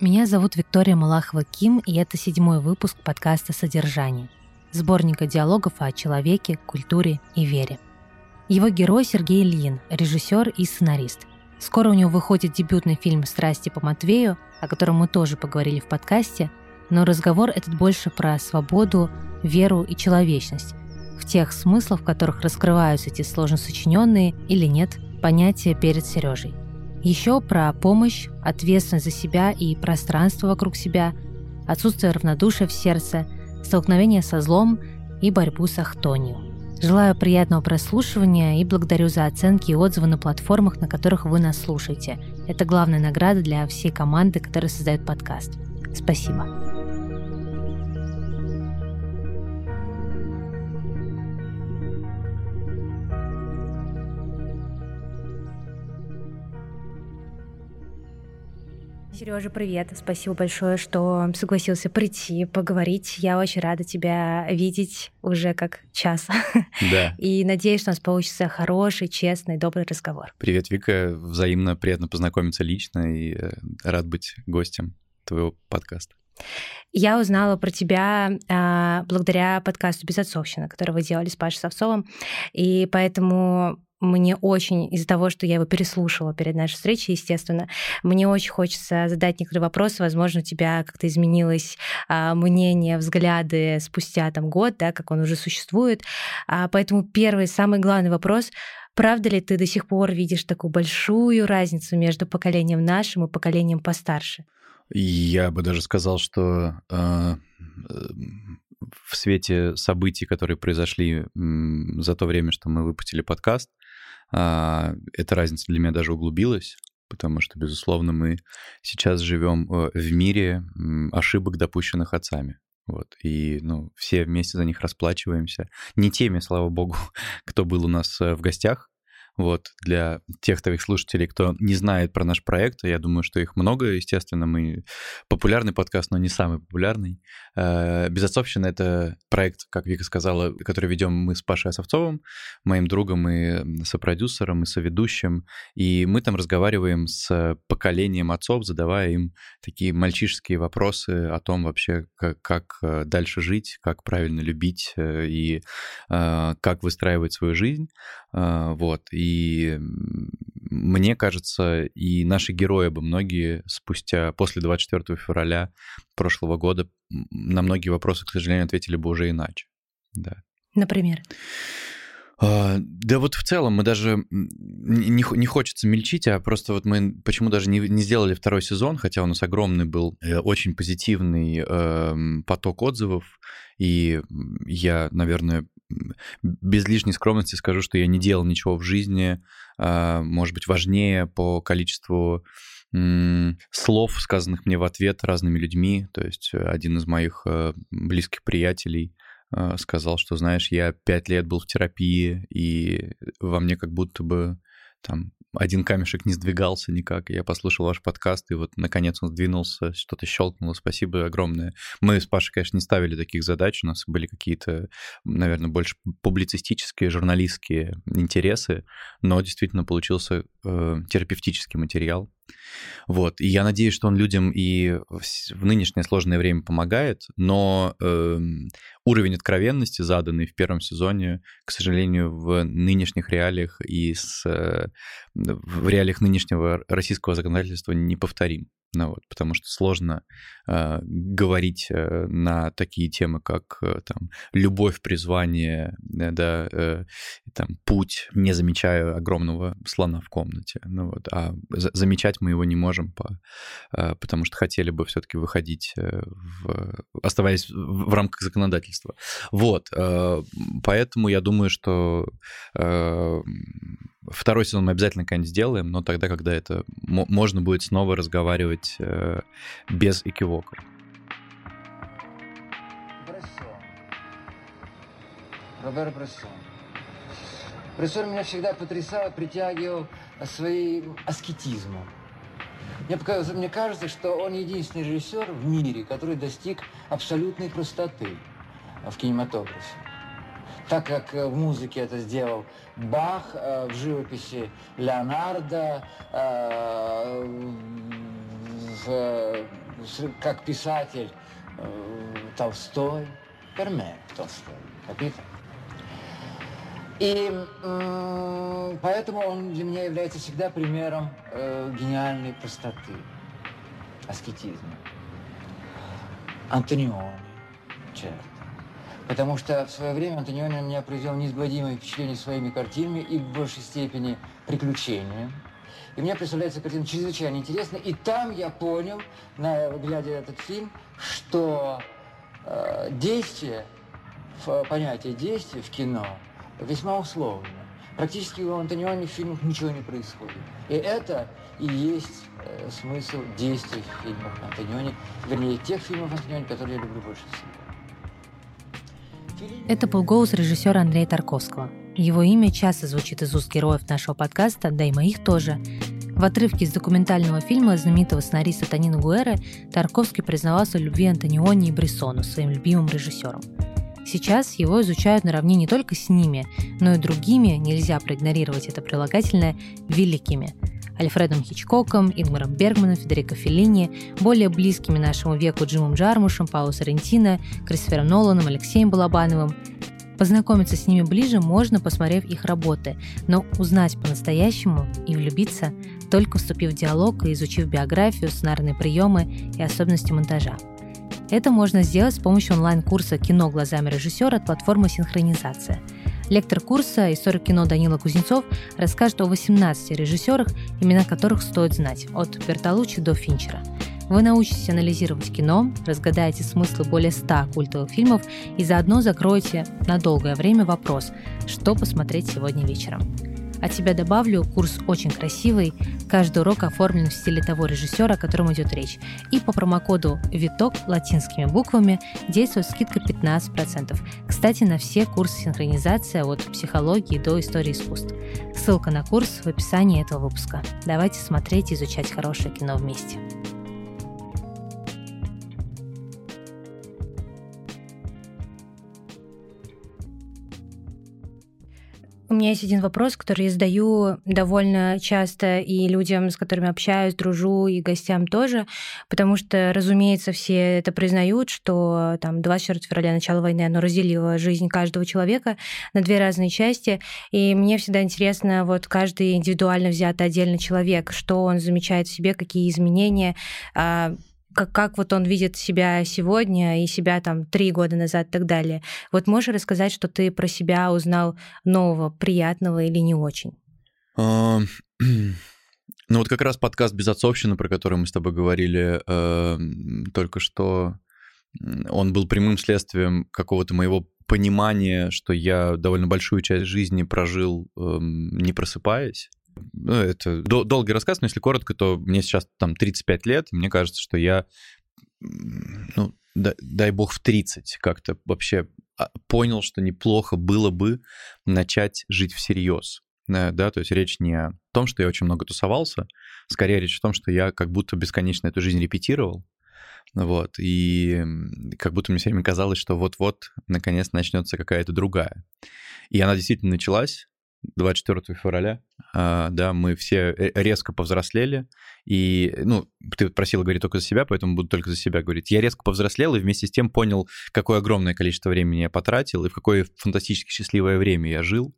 Меня зовут Виктория Малахова Ким, и это седьмой выпуск подкаста «Содержание» сборника диалогов о человеке, культуре и вере. Его герой Сергей Ильин, режиссер и сценарист. Скоро у него выходит дебютный фильм «Страсти по Матвею», о котором мы тоже поговорили в подкасте, но разговор этот больше про свободу, веру и человечность, в тех смыслах, в которых раскрываются эти сложно сочиненные или нет понятия перед Сережей. Еще про помощь, ответственность за себя и пространство вокруг себя, отсутствие равнодушия в сердце, столкновение со злом и борьбу с ахтонью. Желаю приятного прослушивания и благодарю за оценки и отзывы на платформах, на которых вы нас слушаете. Это главная награда для всей команды, которая создает подкаст. Спасибо. Сережа, привет. Спасибо большое, что согласился прийти, поговорить. Я очень рада тебя видеть уже как час. Да. И надеюсь, что у нас получится хороший, честный, добрый разговор. Привет, Вика. Взаимно приятно познакомиться лично и э, рад быть гостем твоего подкаста. Я узнала про тебя э, благодаря подкасту «Безотцовщина», который вы делали с Пашей Совцовым, и поэтому мне очень, из-за того, что я его переслушала перед нашей встречей, естественно, мне очень хочется задать некоторые вопросы. Возможно, у тебя как-то изменилось а, мнение, взгляды спустя там год, да, как он уже существует. А, поэтому первый, самый главный вопрос Правда ли ты до сих пор видишь такую большую разницу между поколением нашим и поколением постарше? Я бы даже сказал, что э, в свете событий, которые произошли за то время, что мы выпустили подкаст, эта разница для меня даже углубилась, потому что, безусловно, мы сейчас живем э, в мире ошибок, допущенных отцами. Вот, и, ну, все вместе за них расплачиваемся. Не теми, слава богу, кто был у нас э, в гостях, вот, для тех твоих слушателей, кто не знает про наш проект, я думаю, что их много, естественно, мы популярный подкаст, но не самый популярный. Э, Безотцовщина — это проект, как Вика сказала, который ведем мы с Пашей Осовцовым, моим другом и сопродюсером, и соведущим, и мы там разговариваем с поколением отцов, задавая им такие мальчишеские вопросы о том вообще, как, э, дальше жить, как правильно любить э, и как выстраивать свою жизнь. Вот, и и мне кажется, и наши герои бы многие спустя, после 24 февраля прошлого года на многие вопросы, к сожалению, ответили бы уже иначе. Да. Например? А, да вот в целом мы даже не, не хочется мельчить, а просто вот мы почему даже не, не сделали второй сезон, хотя у нас огромный был э, очень позитивный э, поток отзывов, и я, наверное, без лишней скромности скажу, что я не делал ничего в жизни, э, может быть, важнее по количеству слов, сказанных мне в ответ разными людьми. То есть один из моих э, близких приятелей а, сказал, что, знаешь, я пять лет был в терапии, и во мне как будто бы там один камешек не сдвигался никак. Я послушал ваш подкаст, и вот наконец он сдвинулся, что-то щелкнуло. Спасибо огромное. Мы с Пашей, конечно, не ставили таких задач. У нас были какие-то, наверное, больше публицистические, журналистские интересы, но действительно получился э, терапевтический материал. Вот. И я надеюсь, что он людям и в нынешнее сложное время помогает, но э, уровень откровенности, заданный в первом сезоне, к сожалению, в нынешних реалиях и с, э, в реалиях нынешнего российского законодательства неповторим. Ну, вот, потому что сложно э, говорить э, на такие темы, как э, там любовь, призвание, э, да, э, там путь, не замечая огромного слона в комнате. Ну, вот, а за замечать мы его не можем, по, э, потому что хотели бы все-таки выходить, э, в, оставаясь в, в рамках законодательства. Вот, э, поэтому я думаю, что э, Второй сезон мы обязательно когда-нибудь сделаем, но тогда, когда это можно будет снова разговаривать э, без экивока. Робер Брессон. Брессон меня всегда потрясал, притягивал своим аскетизмом. Мне, мне кажется, что он единственный режиссер в мире, который достиг абсолютной простоты в кинематографе так как э, в музыке это сделал Бах, э, в живописи Леонардо, э, как писатель Толстой, Перме Толстой, capito? И поэтому он для меня является всегда примером гениальной простоты, аскетизма. Антониони, черт. Потому что в свое время Антониони на меня произвел неизгладимое впечатление своими картинами и в большей степени приключениями. И мне представляется картина чрезвычайно интересная. И там я понял, на, глядя этот фильм, что э, действие, понятие действия в кино – весьма условно. Практически у Антониони в фильмах ничего не происходит. И это и есть э, смысл действий в фильмах Антониони, вернее, тех фильмов Антониони, которые я люблю больше всего. Это был голос режиссера Андрея Тарковского. Его имя часто звучит из уст героев нашего подкаста, да и моих тоже. В отрывке из документального фильма знаменитого сценариста Танина Гуэра Тарковский признавался в любви Антониони и Брессону, своим любимым режиссером. Сейчас его изучают наравне не только с ними, но и другими, нельзя проигнорировать это прилагательное, великими. Альфредом Хичкоком, Ингмаром Бергманом, Федерико Феллини, более близкими нашему веку Джимом Джармушем, Пауло Соррентино, Кристофером Ноланом, Алексеем Балабановым. Познакомиться с ними ближе можно, посмотрев их работы, но узнать по-настоящему и влюбиться только вступив в диалог и изучив биографию, сценарные приемы и особенности монтажа. Это можно сделать с помощью онлайн-курса «Кино глазами режиссера» от платформы «Синхронизация». Лектор курса, историк кино Данила Кузнецов, расскажет о 18 режиссерах, имена которых стоит знать, от Бертолуччи до Финчера. Вы научитесь анализировать кино, разгадаете смыслы более 100 культовых фильмов и заодно закроете на долгое время вопрос, что посмотреть сегодня вечером. От себя добавлю, курс очень красивый, каждый урок оформлен в стиле того режиссера, о котором идет речь. И по промокоду «Виток» латинскими буквами действует скидка 15%. Кстати, на все курсы синхронизация от психологии до истории искусств. Ссылка на курс в описании этого выпуска. Давайте смотреть и изучать хорошее кино вместе. Меня есть один вопрос, который я задаю довольно часто и людям, с которыми общаюсь, дружу, и гостям тоже, потому что, разумеется, все это признают, что там 24 февраля, начало войны, оно разделило жизнь каждого человека на две разные части, и мне всегда интересно, вот каждый индивидуально взятый отдельно человек, что он замечает в себе, какие изменения, а, как, как вот он видит себя сегодня и себя там три года назад и так далее. Вот можешь рассказать, что ты про себя узнал нового, приятного или не очень? А, ну вот как раз подкаст «Безотцовщина», про который мы с тобой говорили э, только что, он был прямым следствием какого-то моего понимания, что я довольно большую часть жизни прожил, эм, не просыпаясь. Ну, это долгий рассказ, но если коротко, то мне сейчас там 35 лет, мне кажется, что я, ну, дай, дай бог, в 30 как-то вообще а, понял, что неплохо было бы начать жить всерьез. Э, да, то есть речь не о том, что я очень много тусовался, скорее речь о том, что я как будто бесконечно эту жизнь репетировал, вот, и как будто мне все время казалось, что вот-вот наконец начнется какая-то другая. И она действительно началась, 24 февраля, а, да, мы все резко повзрослели, и, ну, ты просила говорить только за себя, поэтому буду только за себя говорить. Я резко повзрослел и вместе с тем понял, какое огромное количество времени я потратил, и в какое фантастически счастливое время я жил,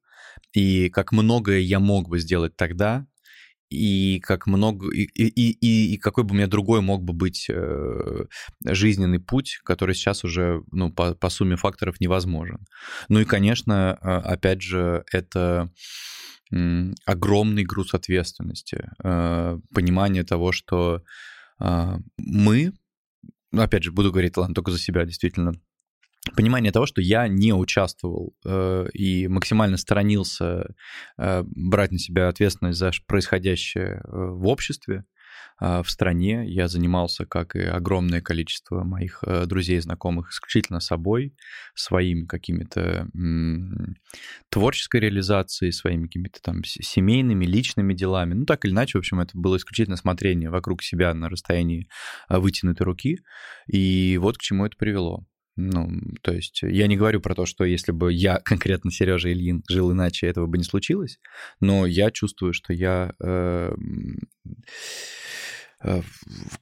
и как многое я мог бы сделать тогда, и как много и, и, и, и какой бы у меня другой мог бы быть э, жизненный путь, который сейчас уже ну по, по сумме факторов невозможен. Ну и конечно, э, опять же, это огромный груз ответственности, э, понимание того, что э, мы, опять же, буду говорить, ладно, только за себя, действительно, понимание того, что я не участвовал э, и максимально сторонился э, брать на себя ответственность за происходящее э, в обществе, э, в стране. Я занимался, как и огромное количество моих э, друзей и знакомых, исключительно собой, своими какими-то м- творческой реализацией, своими какими-то там семейными, личными делами. Ну, так или иначе, в общем, это было исключительно смотрение вокруг себя на расстоянии э, вытянутой руки. И вот к чему это привело. Ну, то есть я не говорю про то, что если бы я, конкретно Сережа Ильин, жил иначе, этого бы не случилось, но я чувствую, что я... Э, э,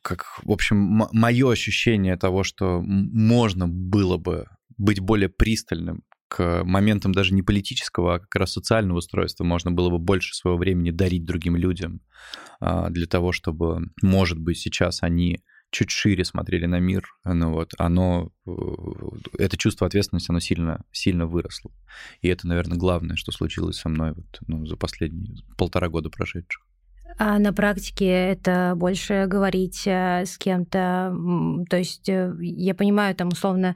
как, в общем, мое ощущение того, что можно было бы быть более пристальным к моментам даже не политического, а как раз социального устройства можно было бы больше своего времени дарить другим людям а, для того, чтобы, может быть, сейчас они чуть шире смотрели на мир, ну вот, оно, э, это чувство ответственности, оно сильно, сильно выросло. И это, наверное, главное, что случилось со мной вот, ну, за последние полтора года прошедших. А на практике это больше говорить э, с кем-то, то есть э, я понимаю, там условно,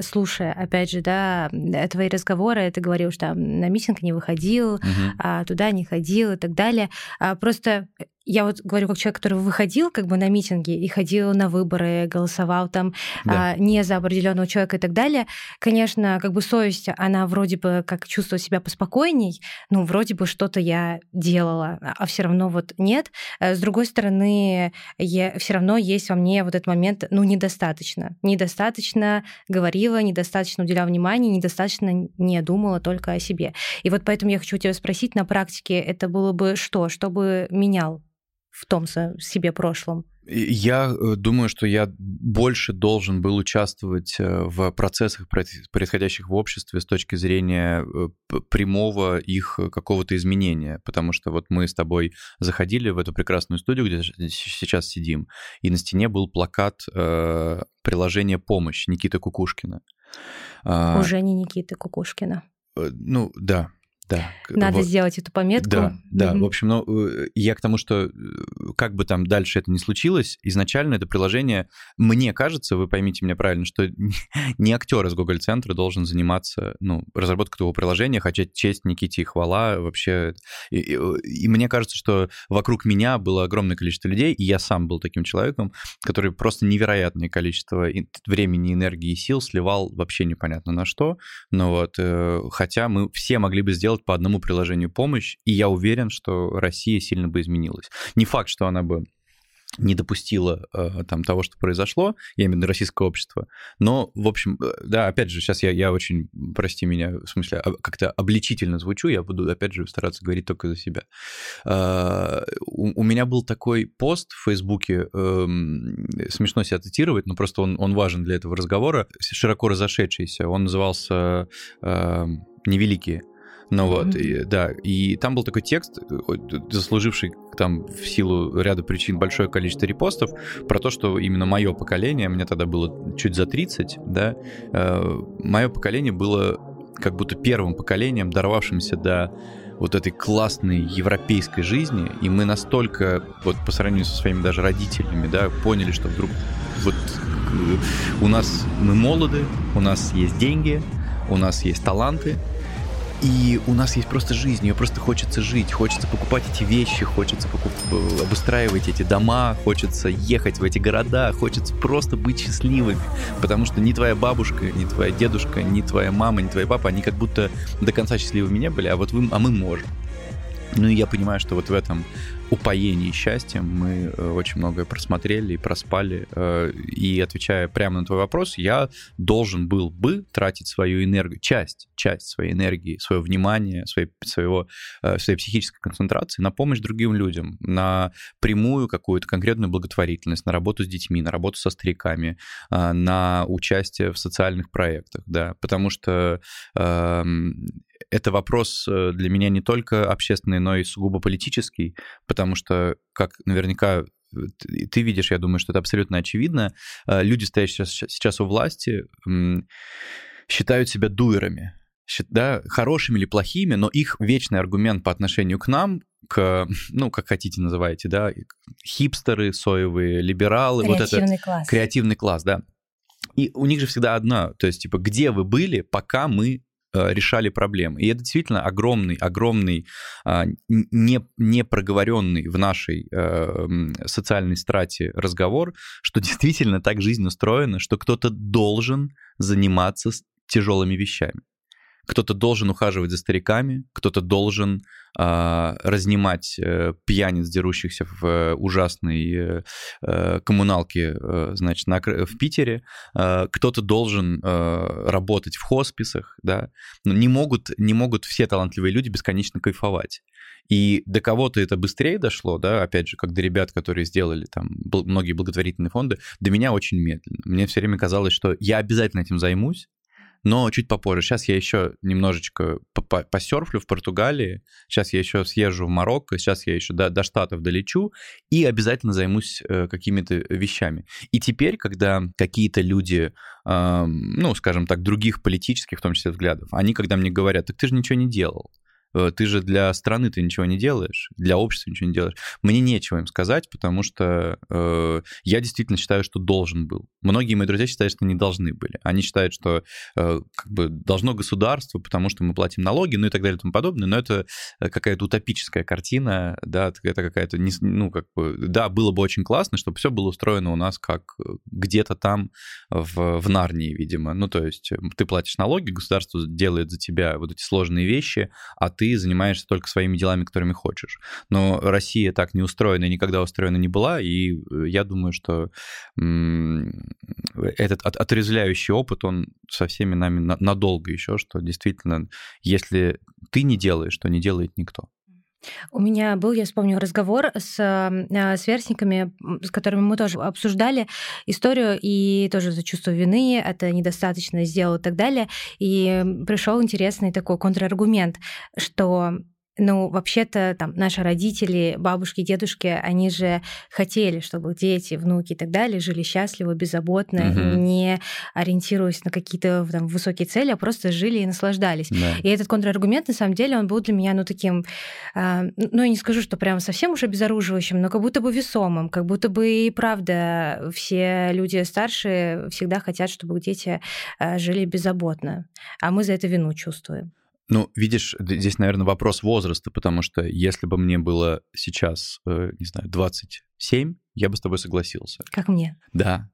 слушая, опять же, да, твои разговоры, ты говорил, что там на митинг не выходил, угу. туда не ходил и так далее. А просто я вот говорю как человек, который выходил как бы на митинги и ходил на выборы, голосовал там да. а, не за определенного человека и так далее. Конечно, как бы совесть, она вроде бы как чувствовала себя поспокойней, ну, вроде бы что-то я делала, а все равно вот нет. Э, с другой стороны, я, все равно есть во мне вот этот момент, ну, недостаточно. Недостаточно говорила, недостаточно уделяла внимания, недостаточно не думала только о себе. И вот поэтому я хочу тебя спросить, на практике это было бы что? Что бы менял в том себе прошлом? Я э, думаю, что я больше должен был участвовать э, в процессах, происходящих в обществе с точки зрения э, прямого их какого-то изменения, потому что вот мы с тобой заходили в эту прекрасную студию, где сейчас сидим, и на стене был плакат приложения «Помощь» Никиты Кукушкина. А, Уже не Никиты Кукушкина. Ну, да, да. Надо вот. сделать эту пометку. Да, да. Mm-hmm. В общем, ну, э, я к тому, что э, как бы там дальше это ни случилось, изначально это приложение, мне кажется, вы поймите меня правильно, что не актер из Google центра должен заниматься ну, разработкой этого приложения, хотя честь Никите и хвала вообще. И, и, и мне кажется, что вокруг меня было огромное количество людей, и я сам был таким человеком, который просто невероятное количество времени, энергии и сил сливал вообще непонятно на что. Но вот, э, хотя мы все могли бы сделать делать по одному приложению помощь, и я уверен, что Россия сильно бы изменилась. Не факт, что она бы не допустила э, там того, что произошло, я имею в виду российское общество. Но, в общем, э, да, опять же, сейчас я, я очень, прости меня, в смысле, как-то обличительно звучу, я буду, опять же, стараться говорить только за себя. Э, у, у меня был такой пост в Фейсбуке, э, смешно себя цитировать, но просто он, он важен для этого разговора, широко разошедшийся, он назывался э, «Невеликие». Ну mm-hmm. вот, и, да, и там был такой текст, заслуживший там в силу ряда причин большое количество репостов, про то, что именно мое поколение, мне тогда было чуть за 30, да, э, мое поколение было как будто первым поколением, дорвавшимся до вот этой классной европейской жизни, и мы настолько, вот по сравнению со своими даже родителями, да, поняли, что вдруг вот э, у нас мы молоды, у нас есть деньги, у нас есть таланты, и у нас есть просто жизнь, ее просто хочется жить, хочется покупать эти вещи, хочется покуп... обустраивать эти дома, хочется ехать в эти города, хочется просто быть счастливыми, потому что ни твоя бабушка, ни твоя дедушка, ни твоя мама, ни твой папа, они как будто до конца счастливыми не были, а вот вы, а мы можем. Ну и я понимаю, что вот в этом упоении счастьем мы э, очень многое просмотрели и проспали. Э, и отвечая прямо на твой вопрос, я должен был бы тратить свою энергию, часть, часть своей энергии, свое внимание, своей, своего, э, своей психической концентрации на помощь другим людям, на прямую какую-то конкретную благотворительность, на работу с детьми, на работу со стариками, на участие в социальных проектах, да, потому что эм, это вопрос для меня не только общественный, но и сугубо политический, потому что, как наверняка ты видишь, я думаю, что это абсолютно очевидно, э, люди, стоящие сейчас у власти, считают себя дуэрами, да, хорошими или плохими, но их вечный аргумент по отношению к нам, к, ну, как хотите называйте, да, хипстеры, соевые, либералы, креативный вот это... класс. Креативный класс, да. И у них же всегда одна, то есть, типа, где вы были, пока мы Э, решали проблемы. И это действительно огромный, огромный, а, не, не проговоренный в нашей э, социальной страте разговор, что действительно так жизнь устроена, что кто-то должен заниматься тяжелыми вещами кто-то должен ухаживать за стариками, кто-то должен э, разнимать э, пьяниц, дерущихся в э, ужасной э, э, коммуналке, э, значит, на, в Питере, э, кто-то должен э, работать в хосписах, да, но не могут, не могут все талантливые люди бесконечно кайфовать. И до кого-то это быстрее дошло, да, опять же, как до ребят, которые сделали там многие благотворительные фонды, до меня очень медленно. Мне все время казалось, что я обязательно этим займусь, но чуть попозже. Сейчас я еще немножечко посерфлю в Португалии, сейчас я еще съезжу в Марокко, сейчас я еще до, до Штатов долечу и обязательно займусь э, какими-то вещами. И теперь, когда какие-то люди, э, ну, скажем так, других политических, в том числе взглядов, они когда мне говорят, так ты же ничего не делал, ты же для страны ты ничего не делаешь, для общества ничего не делаешь. Мне нечего им сказать, потому что э, я действительно считаю, что должен был. Многие мои друзья считают, что не должны были. Они считают, что э, как бы должно государство, потому что мы платим налоги, ну и так далее и тому подобное. Но это э, какая-то утопическая картина, да, это какая-то, ну как бы, да, было бы очень классно, чтобы все было устроено у нас как э, где-то там в, в Нарнии, видимо. Ну то есть ты платишь налоги, государство делает за тебя вот эти сложные вещи, а ты занимаешься только своими делами, которыми хочешь. Но Россия так не устроена и никогда устроена не была, и э, я думаю, что этот отрезвляющий опыт, он со всеми нами надолго еще, что действительно, если ты не делаешь, то не делает никто. У меня был, я вспомню, разговор с э, сверстниками, с которыми мы тоже обсуждали историю и тоже за чувство вины, это недостаточно сделал и так далее. И пришел интересный такой контраргумент, что ну, вообще-то там наши родители, бабушки, дедушки, они же хотели, чтобы дети, внуки и так далее жили счастливо, беззаботно, угу. не ориентируясь на какие-то там высокие цели, а просто жили и наслаждались. Да. И этот контраргумент, на самом деле, он был для меня, ну, таким, э, ну, я не скажу, что прям совсем уже обезоруживающим, но как будто бы весомым, как будто бы и правда все люди старшие всегда хотят, чтобы дети э, жили беззаботно, а мы за это вину чувствуем. Ну, видишь, здесь, наверное, вопрос возраста, потому что если бы мне было сейчас, э, не знаю, 27, я бы с тобой согласился. Как мне? Да,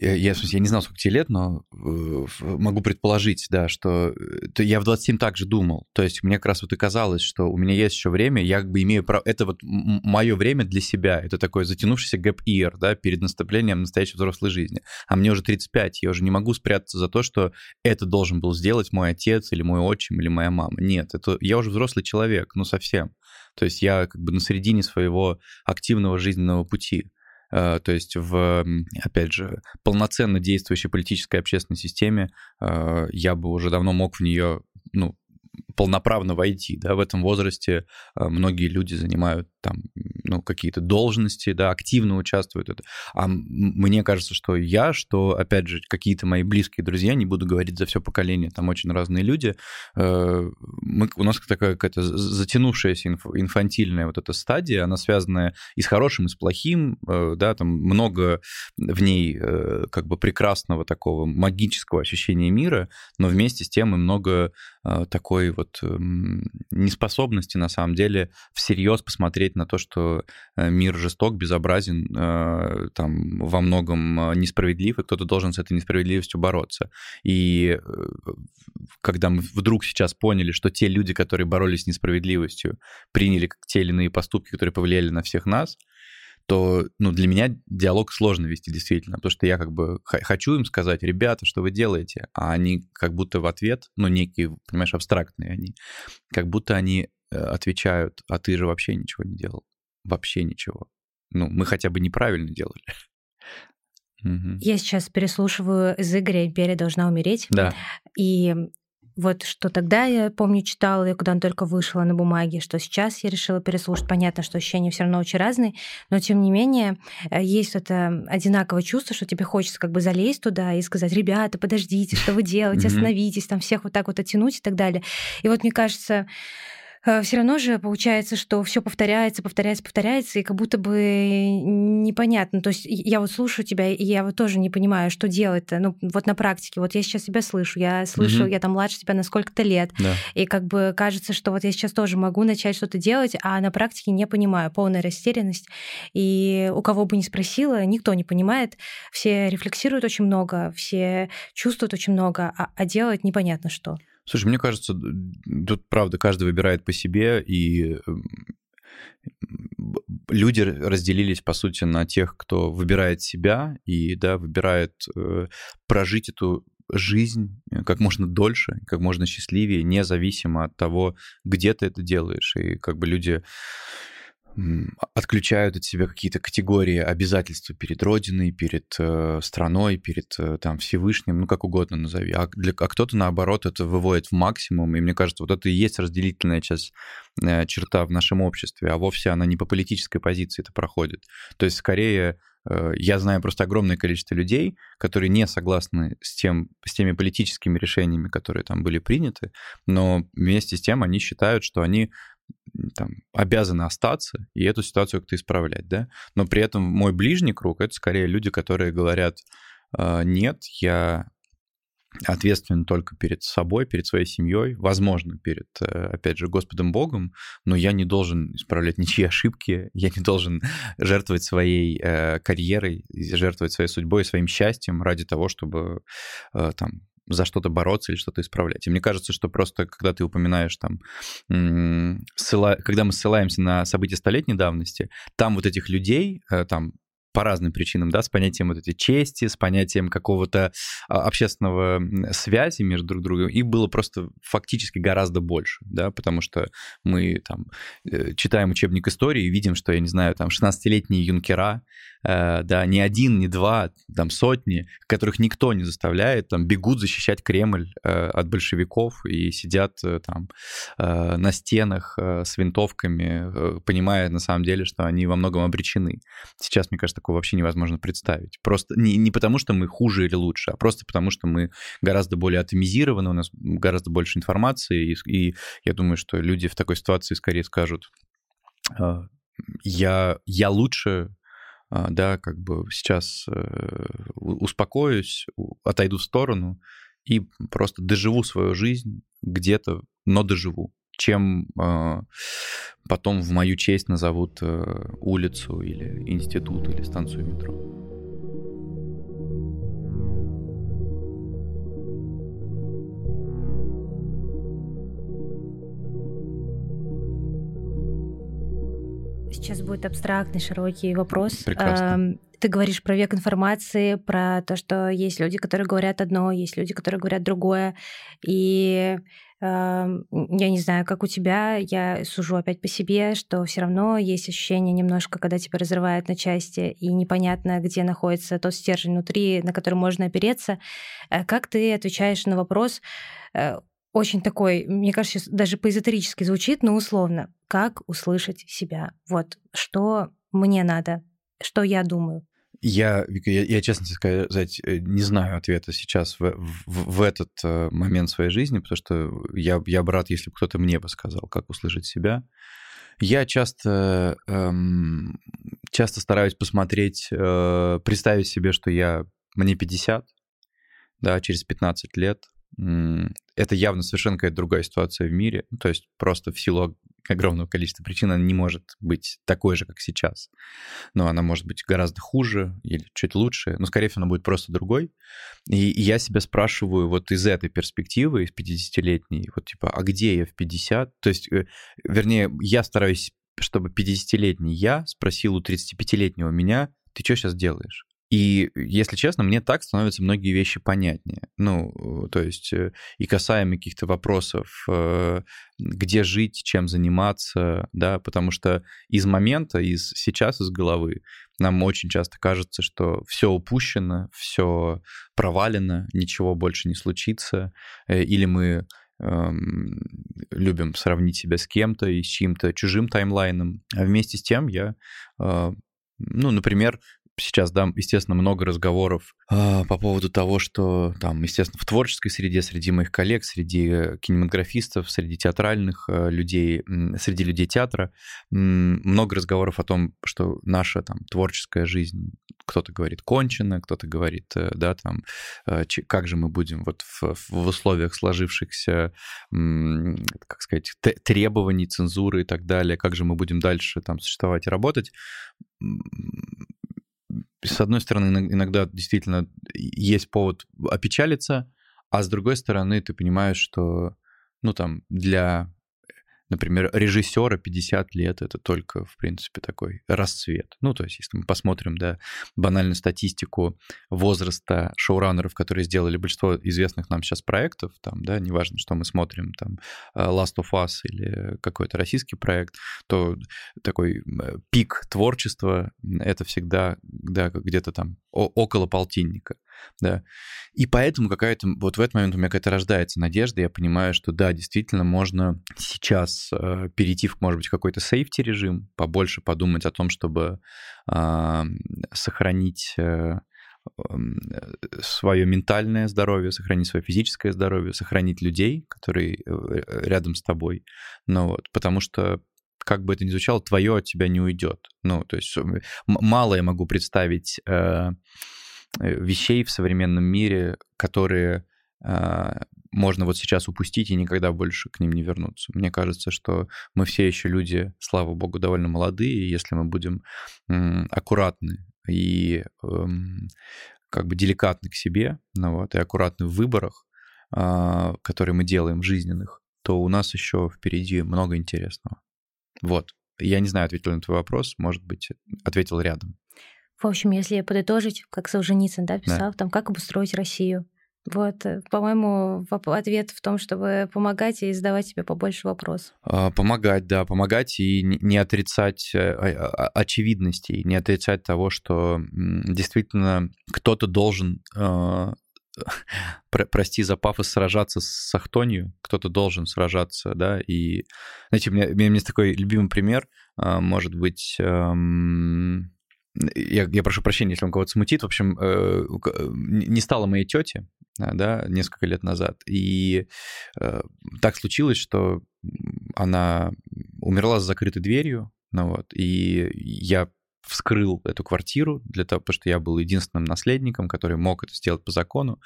я, я, я не знал, сколько тебе лет, но э, могу предположить, да, что э, я в 27 также думал. То есть мне как раз вот и казалось, что у меня есть еще время, я как бы имею право... Это вот мое время для себя. Это такой затянувшийся year, да, перед наступлением настоящей взрослой жизни. А мне уже 35, я уже не могу спрятаться за то, что это должен был сделать мой отец или мой отчим или моя мама. Нет, это я уже взрослый человек, ну совсем. То есть я как бы на середине своего активного жизненного пути. Э, то есть в, опять же, полноценно действующей политической общественной системе э, я бы уже давно мог в нее, ну, полноправно войти, да, в этом возрасте э, многие люди занимают там, ну, какие-то должности, да, активно участвуют. Это. А мне кажется, что я, что, опять же, какие-то мои близкие друзья, не буду говорить за все поколение, там очень разные люди, э, мы, у нас такая какая-то затянувшаяся инф, инфантильная вот эта стадия, она связана и с хорошим, и с плохим, э, да, там много в ней как бы прекрасного такого магического ощущения мира, но вместе с тем и много такой вот эм, неспособности, на самом деле, всерьез посмотреть на то, что э, мир жесток, безобразен, э, там, во многом э, несправедлив, и кто-то должен с этой несправедливостью бороться. И когда мы вдруг сейчас поняли, что те люди, которые боролись с несправедливостью, приняли те или иные поступки, которые повлияли на всех нас, то ну, для меня диалог сложно вести действительно, потому что я как бы хочу им сказать, ребята, что вы делаете, а они как будто в ответ, ну, некие, понимаешь, абстрактные они, как будто они э, отвечают, а ты же вообще ничего не делал, вообще ничего. Ну, мы хотя бы неправильно делали. Я сейчас переслушиваю из Игоря «Империя должна умереть». Да. И вот что тогда я помню читала, я куда только вышла на бумаге, что сейчас я решила переслушать. Понятно, что ощущения все равно очень разные, но тем не менее э, есть это одинаковое чувство, что тебе хочется как бы залезть туда и сказать, ребята, подождите, что вы делаете, остановитесь, там всех вот так вот оттянуть и так далее. И вот мне кажется, все равно же получается, что все повторяется, повторяется, повторяется, и как будто бы непонятно. То есть я вот слушаю тебя, и я вот тоже не понимаю, что делать-то. Ну, вот на практике. Вот я сейчас себя слышу, я слышу, угу. я там младше тебя на сколько-то лет. Да. И как бы кажется, что вот я сейчас тоже могу начать что-то делать, а на практике не понимаю. Полная растерянность. И у кого бы ни спросила, никто не понимает. Все рефлексируют очень много, все чувствуют очень много, а, а делать непонятно что. Слушай, мне кажется, тут правда каждый выбирает по себе, и эм, люди разделились, по сути, на тех, кто выбирает себя и, да, выбирает э, прожить эту жизнь э, как можно дольше, как можно счастливее, независимо от того, где ты это делаешь. И как бы люди отключают от себя какие-то категории обязательства перед Родиной, перед э, страной, перед э, там Всевышним, ну как угодно назови. А, для, а кто-то, наоборот, это выводит в максимум. И мне кажется, вот это и есть разделительная часть, э, черта в нашем обществе, а вовсе она не по политической позиции это проходит. То есть скорее я знаю просто огромное количество людей, которые не согласны с, тем, с теми политическими решениями, которые там были приняты, но вместе с тем они считают, что они там, обязаны остаться и эту ситуацию как-то исправлять, да. Но при этом мой ближний круг — это скорее люди, которые говорят, «А, нет, я ответственен только перед собой, перед своей семьей, возможно, перед, э, опять же, Господом Богом, но я не должен исправлять ничьи ошибки, я не должен жертвовать своей э, карьерой, жертвовать своей судьбой, своим счастьем ради того, чтобы э, там за что-то бороться или что-то исправлять. И мне кажется, что просто когда ты упоминаешь там, ссыла... когда мы ссылаемся на события столетней давности, там вот этих людей, э, там по разным причинам, да, с понятием вот этой чести, с понятием какого-то а, общественного связи между друг другом, их было просто фактически гораздо больше, да, потому что мы там э, читаем учебник истории и видим, что, я не знаю, там 16-летние юнкера, э, да, не один, не два, там сотни, которых никто не заставляет, там бегут защищать Кремль э, от большевиков и сидят там на стенах с винтовками, понимая на самом деле, что они во многом обречены. Сейчас, мне кажется, такого вообще невозможно представить. Просто не, не потому, что мы хуже или лучше, а просто потому, что мы гораздо более атомизированы, у нас гораздо больше информации, и, и я думаю, что люди в такой ситуации скорее скажут, «А, я, я лучше, а, да, как бы сейчас э, успокоюсь, отойду в сторону и просто доживу свою жизнь где-то, но доживу чем э, потом в мою честь назовут э, улицу или институт или станцию метро. Сейчас будет абстрактный, широкий вопрос. Прекрасно. Ты говоришь про век информации, про то, что есть люди, которые говорят одно, есть люди, которые говорят другое. И я не знаю, как у тебя, я сужу опять по себе, что все равно есть ощущение немножко, когда тебя разрывают на части, и непонятно, где находится тот стержень внутри, на который можно опереться. Э, как ты отвечаешь на вопрос, э, очень такой, мне кажется, даже по-эзотерически звучит, но условно, как услышать себя? Вот, что мне надо, что я думаю. Я, Вика, я, я, честно сказать, э, не знаю ответа сейчас в, в, в этот э, момент своей жизни, потому что я, я бы рад, если бы кто-то мне бы сказал, как услышать себя. Я часто, эм, часто стараюсь посмотреть, э, представить себе, что я, мне 50, да, через 15 лет, это явно совершенно какая-то другая ситуация в мире. Ну, то есть просто в силу огромного количества причин она не может быть такой же, как сейчас. Но она может быть гораздо хуже или чуть лучше, но, скорее всего, она будет просто другой. И, я себя спрашиваю вот из этой перспективы, из 50-летней, вот типа, а где я в 50? То есть, э, вернее, я стараюсь, чтобы 50-летний я спросил у 35-летнего меня, ты что сейчас делаешь? И, если честно, мне так становятся многие вещи понятнее. Ну, то есть э, и касаемо каких-то вопросов, э, где жить, чем заниматься, да, потому что из момента, из сейчас, из головы нам очень часто кажется, что все упущено, все провалено, ничего больше не случится, э, или мы эм, любим сравнить себя с кем-то и с чьим-то чужим таймлайном. А вместе с тем я, э, ну, например, сейчас, да, естественно, много разговоров э, по поводу того, что там, естественно, в творческой среде, среди моих коллег, среди кинематографистов, среди театральных э, людей, э, среди людей театра, э, много разговоров о том, что наша там творческая жизнь, кто-то говорит кончена, кто-то говорит, э, да, там, э, как же мы будем вот в, в условиях сложившихся, э, как сказать, требований, цензуры и так далее, как же мы будем дальше там существовать и работать с одной стороны, иногда действительно есть повод опечалиться, А с другой стороны, ты понимаешь, что, ну, там, для например, режиссера 50 лет это только, в принципе, такой расцвет. Ну, то есть, если мы посмотрим, да, банальную статистику возраста шоураннеров, которые сделали большинство известных нам сейчас проектов, там, да, неважно, что мы смотрим, там, э, Last of Us или какой-то российский проект, то такой пик творчества — это всегда, да, где-то там около полтинника да. И поэтому какая-то, вот в этот момент у меня какая-то рождается надежда, я понимаю, что да, действительно можно сейчас э, перейти в, может быть, какой-то сейфти режим, побольше подумать о том, чтобы э, сохранить э, свое ментальное здоровье, сохранить свое физическое здоровье, сохранить людей, которые э, рядом с тобой. Ну вот, потому что как бы это ни звучало, твое от тебя не уйдет. Ну, то есть мало я могу представить э, Э, вещей в современном мире, которые а, можно вот сейчас упустить и никогда больше к ним не вернуться. Мне кажется, что мы все еще люди, слава богу, довольно молодые, и если мы будем аккуратны и эм, как бы деликатны к себе, ну вот, и аккуратны в выборах, а, которые мы делаем жизненных, то у нас еще впереди много интересного. Вот. Я не знаю, ответил на твой вопрос, может быть, ответил рядом. В общем, если подытожить, как Солженицын да, писал, да. там, как обустроить Россию. Вот, э, по-моему, ответ в том, чтобы помогать и задавать себе побольше вопросов. А, помогать, да, помогать и не отрицать э, очевидностей, не отрицать того, что действительно кто-то должен а, прости за пафос, сражаться с Сахтонью, кто-то должен сражаться, да, и, знаете, у меня, у меня есть такой любимый пример, а, может быть, я, я прошу прощения, если он кого-то смутит, в общем, э, э, не стало моей тети, да, несколько лет назад, и э, так случилось, что она умерла с закрытой дверью, ну вот, и я вскрыл эту квартиру для того, потому что я был единственным наследником, который мог это сделать по закону.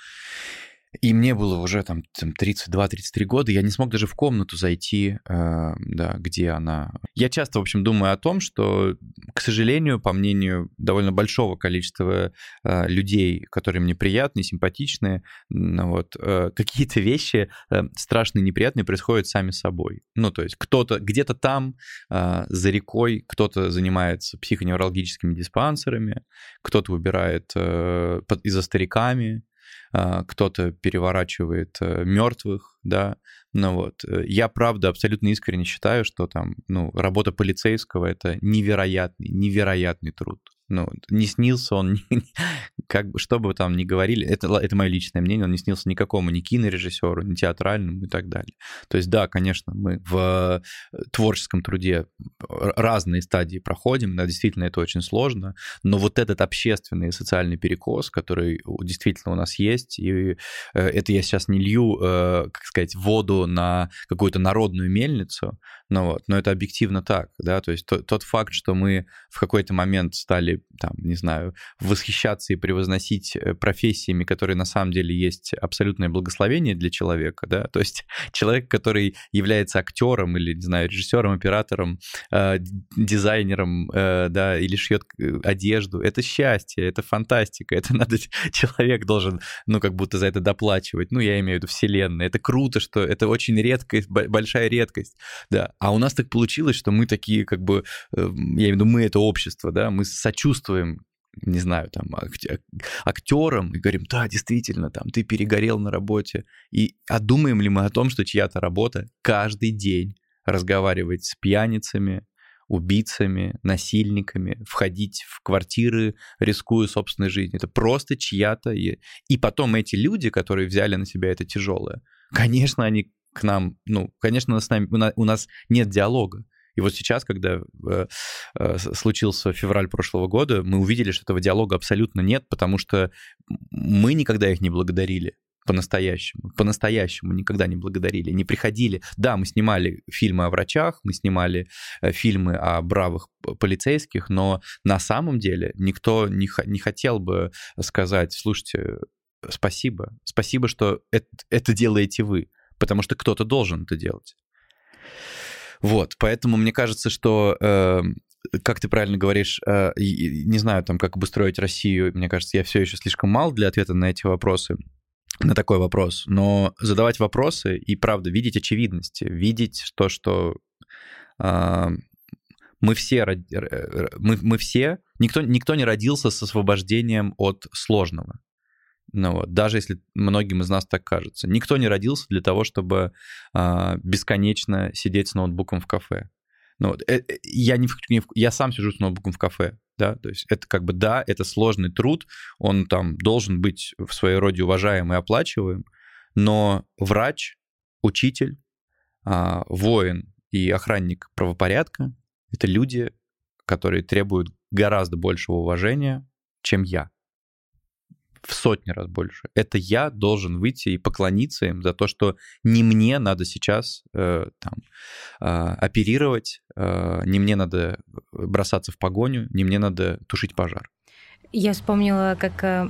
И мне было уже там, там 32-33 года, я не смог даже в комнату зайти, э, да, где она. Я часто, в общем, думаю о том, что, к сожалению, по мнению довольно большого количества э, людей, которые мне приятны, симпатичны, вот, э, какие-то вещи э, страшные, неприятные происходят сами собой. Ну, то есть кто-то где-то там, за рекой, кто-то занимается психоневрологическими диспансерами, кто-то убирает э, и за стариками, кто-то переворачивает э, мертвых, да, ну вот. Э, я, правда, абсолютно искренне считаю, что там, ну, работа полицейского — это невероятный, невероятный труд. Ну, не снился он, как бы, что бы там ни говорили, это, это мое личное мнение, он не снился никакому ни кинорежиссеру, ни театральному и так далее. То есть, да, конечно, мы в э, творческом труде разные стадии проходим, да, действительно, это очень сложно, но вот этот общественный и социальный перекос, который действительно у нас есть, и э, это я сейчас не лью, э, как сказать, воду на какую-то народную мельницу, но, вот, но это объективно так, да, то есть тот, тот факт, что мы в какой-то момент стали там, не знаю, восхищаться и превозносить э, профессиями, которые на самом деле есть абсолютное благословение для человека, да, то есть человек, который является актером или, не знаю, режиссером, оператором, э, дизайнером, э, да, или шьет э, одежду, это счастье, это фантастика, это надо, человек должен, ну, как будто за это доплачивать, ну, я имею в виду вселенная, это круто, что это очень редкость, большая редкость, да, а у нас так получилось, что мы такие, как бы, э, я имею в виду, мы это общество, да, мы сочувствуем сочувствуем не знаю, там, актерам и говорим, да, действительно, там, ты перегорел на работе. И а думаем ли мы о том, что чья-то работа каждый день разговаривать с пьяницами, убийцами, насильниками, входить в квартиры, рискуя собственной жизнью. Это просто чья-то... И, и потом эти люди, которые взяли на себя это тяжелое, конечно, они к нам, ну, конечно, с нами, у нас нет диалога. И вот сейчас, когда э, э, случился февраль прошлого года, мы увидели, что этого диалога абсолютно нет, потому что мы никогда их не благодарили по-настоящему, по-настоящему никогда не благодарили, не приходили. Да, мы снимали фильмы о врачах, мы снимали э, фильмы о бравых полицейских, но на самом деле никто не, не хотел бы сказать, слушайте, спасибо, спасибо, что это, это делаете вы, потому что кто-то должен это делать. Вот, поэтому мне кажется, что э, как ты правильно говоришь, э, не знаю, там, как обустроить Россию, мне кажется, я все еще слишком мал для ответа на эти вопросы. на такой вопрос, но задавать вопросы и, правда, видеть очевидности, видеть то, что э, мы все, мы, мы все, никто, никто не родился с освобождением от сложного. Ну, вот, даже если многим из нас так кажется. Никто не родился для того, чтобы э, бесконечно сидеть с ноутбуком в кафе. Ну, вот, э, э я, не, не, я сам сижу с ноутбуком в кафе, да, то есть это как бы, да, это сложный труд, он там должен быть в своей роде уважаем и оплачиваем, но врач, учитель, э, воин и охранник правопорядка — это люди, которые требуют гораздо большего уважения, чем я в сотни раз больше. Это я должен выйти и поклониться им за то, что не мне надо сейчас э, там э, оперировать, э, не мне надо бросаться в погоню, не мне надо тушить пожар. Я вспомнила, как э,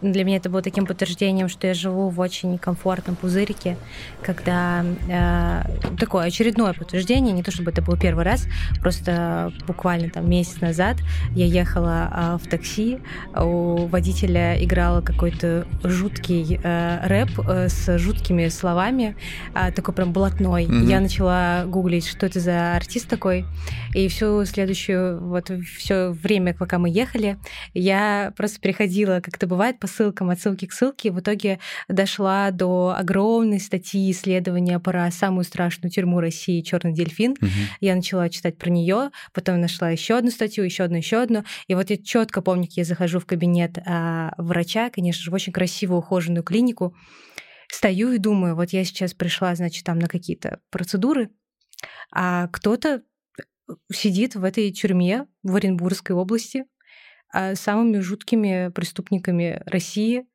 для меня это было таким подтверждением, что я живу в очень комфортном пузырике, когда э, такое очередное подтверждение, не то чтобы это был первый раз, просто буквально там месяц назад я ехала э, в такси, у водителя играл какой-то жуткий э, рэп э, с жуткими словами, э, такой прям блатной. Mm-hmm. Я начала гуглить, что это за артист такой, и всю следующую вот все время, пока мы ехали, я я просто переходила, как это бывает, по ссылкам, от ссылки к ссылке, и в итоге дошла до огромной статьи исследования про самую страшную тюрьму России Черный дельфин. Угу. Я начала читать про нее, потом нашла еще одну статью, еще одну, еще одну. И вот я четко помню, как я захожу в кабинет а, врача, конечно же, в очень красивую ухоженную клинику. Стою и думаю, вот я сейчас пришла, значит, там на какие-то процедуры, а кто-то сидит в этой тюрьме в Оренбургской области, самыми жуткими преступниками России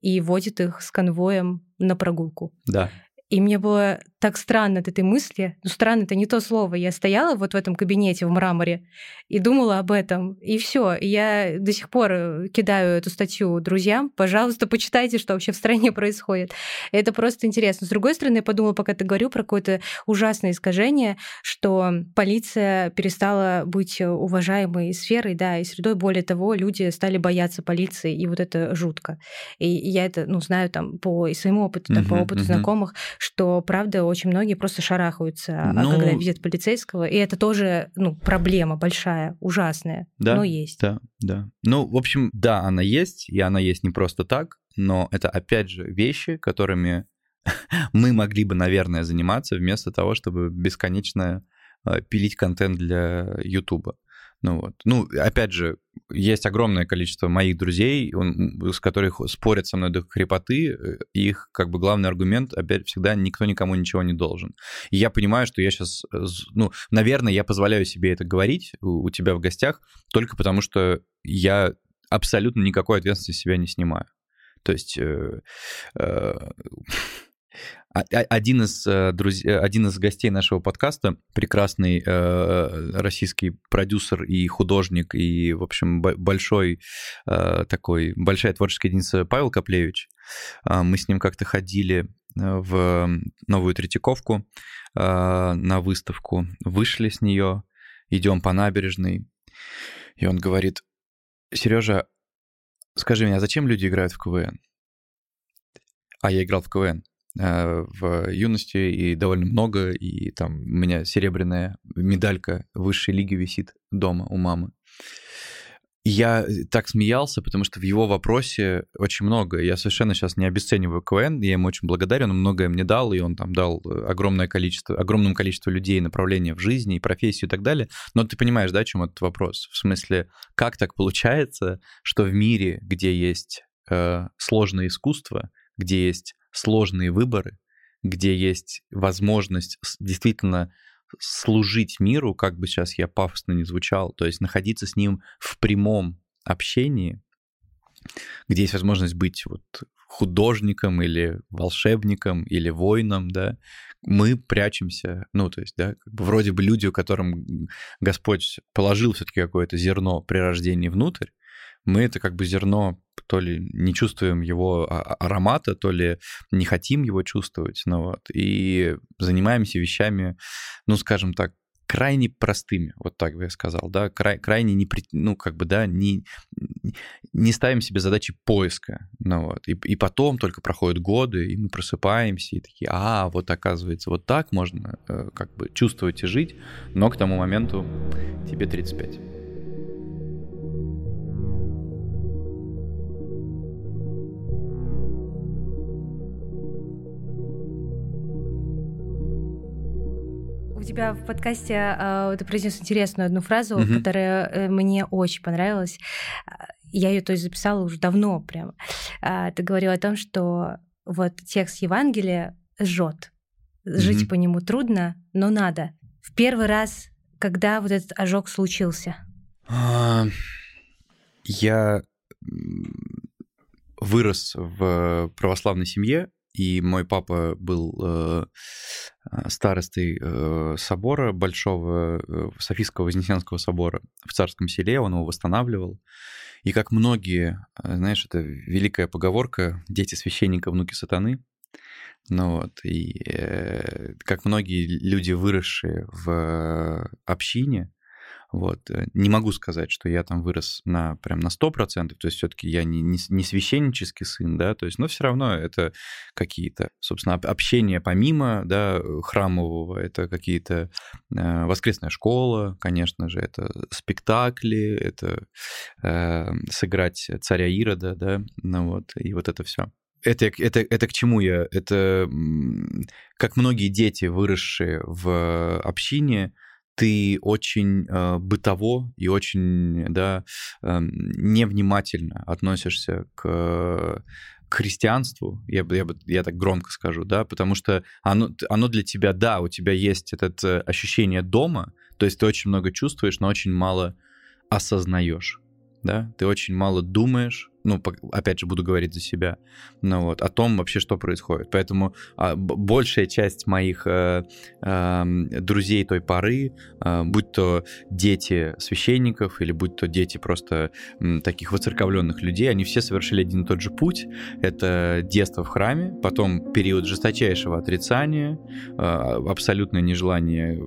и водит их с конвоем на прогулку. Да. И мне было так странно от этой мысли. Ну, странно, это не то слово. Я стояла вот в этом кабинете в мраморе и думала об этом. И все. Я до сих пор э, кидаю эту статью друзьям. Пожалуйста, почитайте, что вообще в стране происходит. Это просто интересно. С другой стороны, я подумала, пока ты говорю про какое-то ужасное искажение, что полиция перестала быть уважаемой сферой, да, и средой. Более того, люди стали бояться полиции, и вот это жутко. И я это, ну, знаю там по и своему опыту, там, uh-huh, по опыту uh-huh. знакомых, что, правда, очень многие просто шарахаются, а, ну, когда видят полицейского. И это тоже ну, проблема большая, ужасная, да, но есть. Да, да. Ну, в общем, да, она есть, и она есть не просто так, но это, опять же, вещи, которыми мы могли бы, наверное, заниматься вместо того, чтобы бесконечно а, пилить контент для Ютуба. Ну вот. Ну, опять же, есть огромное количество моих друзей, он, с которых спорят со мной до хрипоты, э, их как бы главный аргумент, опять всегда, никто никому ничего не должен. И я понимаю, что я сейчас, э, ну, наверное, я позволяю себе это говорить у, у тебя в гостях только потому, что я абсолютно никакой ответственности себя не снимаю. То есть... Э, э, один из, э, друзей, один из гостей нашего подкаста, прекрасный э, российский продюсер и художник, и, в общем, большой э, такой, большая творческая единица Павел Коплевич. Э, мы с ним как-то ходили в новую Третьяковку э, на выставку, вышли с нее, идем по набережной, и он говорит, Сережа, скажи мне, а зачем люди играют в КВН? А я играл в КВН. Э, в юности и довольно много, и там у меня серебряная медалька высшей лиги висит дома у мамы. Я э, так смеялся, потому что в его вопросе очень много. Я совершенно сейчас не обесцениваю КВН, я ему очень благодарен, он многое мне дал, и он там дал огромное количество, огромному количеству людей направления в жизни и профессию и так далее. Но ты понимаешь, да, о чем этот вопрос? В смысле, как так получается, что в мире, где есть э, сложное искусство, где есть сложные выборы, где есть возможность действительно служить миру, как бы сейчас я пафосно не звучал, то есть находиться с ним в прямом общении, где есть возможность быть вот художником или волшебником или воином, да, мы прячемся, ну, то есть, да, как бы вроде бы люди, которым Господь положил все-таки какое-то зерно при рождении внутрь, мы это как бы зерно то ли не чувствуем его а, а, аромата, то ли не хотим его чувствовать, ну вот, и занимаемся вещами, ну, скажем так, крайне простыми, вот так бы я сказал, да, край, крайне не, ну, как бы, да, не, не ставим себе задачи поиска. Ну вот. и, и потом только проходят годы, и мы просыпаемся, и такие, а, вот оказывается, вот так можно э, как бы чувствовать и жить, но к тому моменту тебе 35. У тебя в подкасте э, ты произнес интересную одну фразу, угу. которая э, мне очень понравилась. Я ее то есть записала уже давно прям. Э, ты говорил о том, что вот текст Евангелия жжет. Жить угу. по нему трудно, но надо. В первый раз, когда вот этот ожог случился? А, я вырос в православной семье, и мой папа был э, старостой э, собора большого, э, Софийского Вознесенского собора в Царском селе, он его восстанавливал. И как многие, э, знаешь, это великая поговорка «дети священника, внуки сатаны», ну вот, и э, как многие люди, выросшие в общине, вот. Э, не могу сказать, что я там вырос на прям на 100%, то есть все таки я не, не, не священнический сын, да, то есть, но все равно это какие-то, собственно, общение помимо, да, храмового, это какие-то э, воскресная школа, конечно же, это спектакли, это э, сыграть царя Ирода, да, ну вот, и вот это все. Это, это, это к чему я? Это как многие дети, выросшие в общине, ты очень э, бытово и очень да, э, невнимательно относишься к к христианству, я, я, я так громко скажу, да, потому что оно, оно для тебя, да, у тебя есть это э, ощущение дома, то есть ты очень много чувствуешь, но очень мало осознаешь, да, ты очень мало думаешь, ну, опять же, буду говорить за себя, ну вот, о том вообще, что происходит. Поэтому а, большая часть моих э, э, друзей той поры, э, будь то дети священников или будь то дети просто э, таких воцерковленных людей, они все совершили один и тот же путь. Это детство в храме, потом период жесточайшего отрицания, э, абсолютное нежелание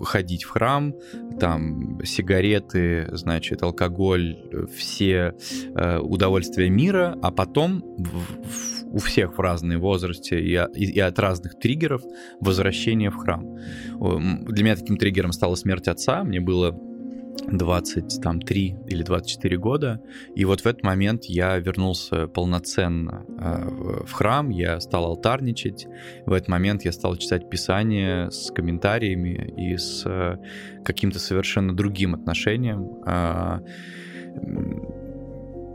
ходить в храм, там сигареты, значит, алкоголь, все э, удовольствия удовольствия мира, а потом в, в, у всех в разные возрасте и, и, и от разных триггеров возвращение в храм. Для меня таким триггером стала смерть отца. Мне было 23 или 24 года. И вот в этот момент я вернулся полноценно э, в храм, я стал алтарничать. В этот момент я стал читать Писание с комментариями и с э, каким-то совершенно другим отношением а,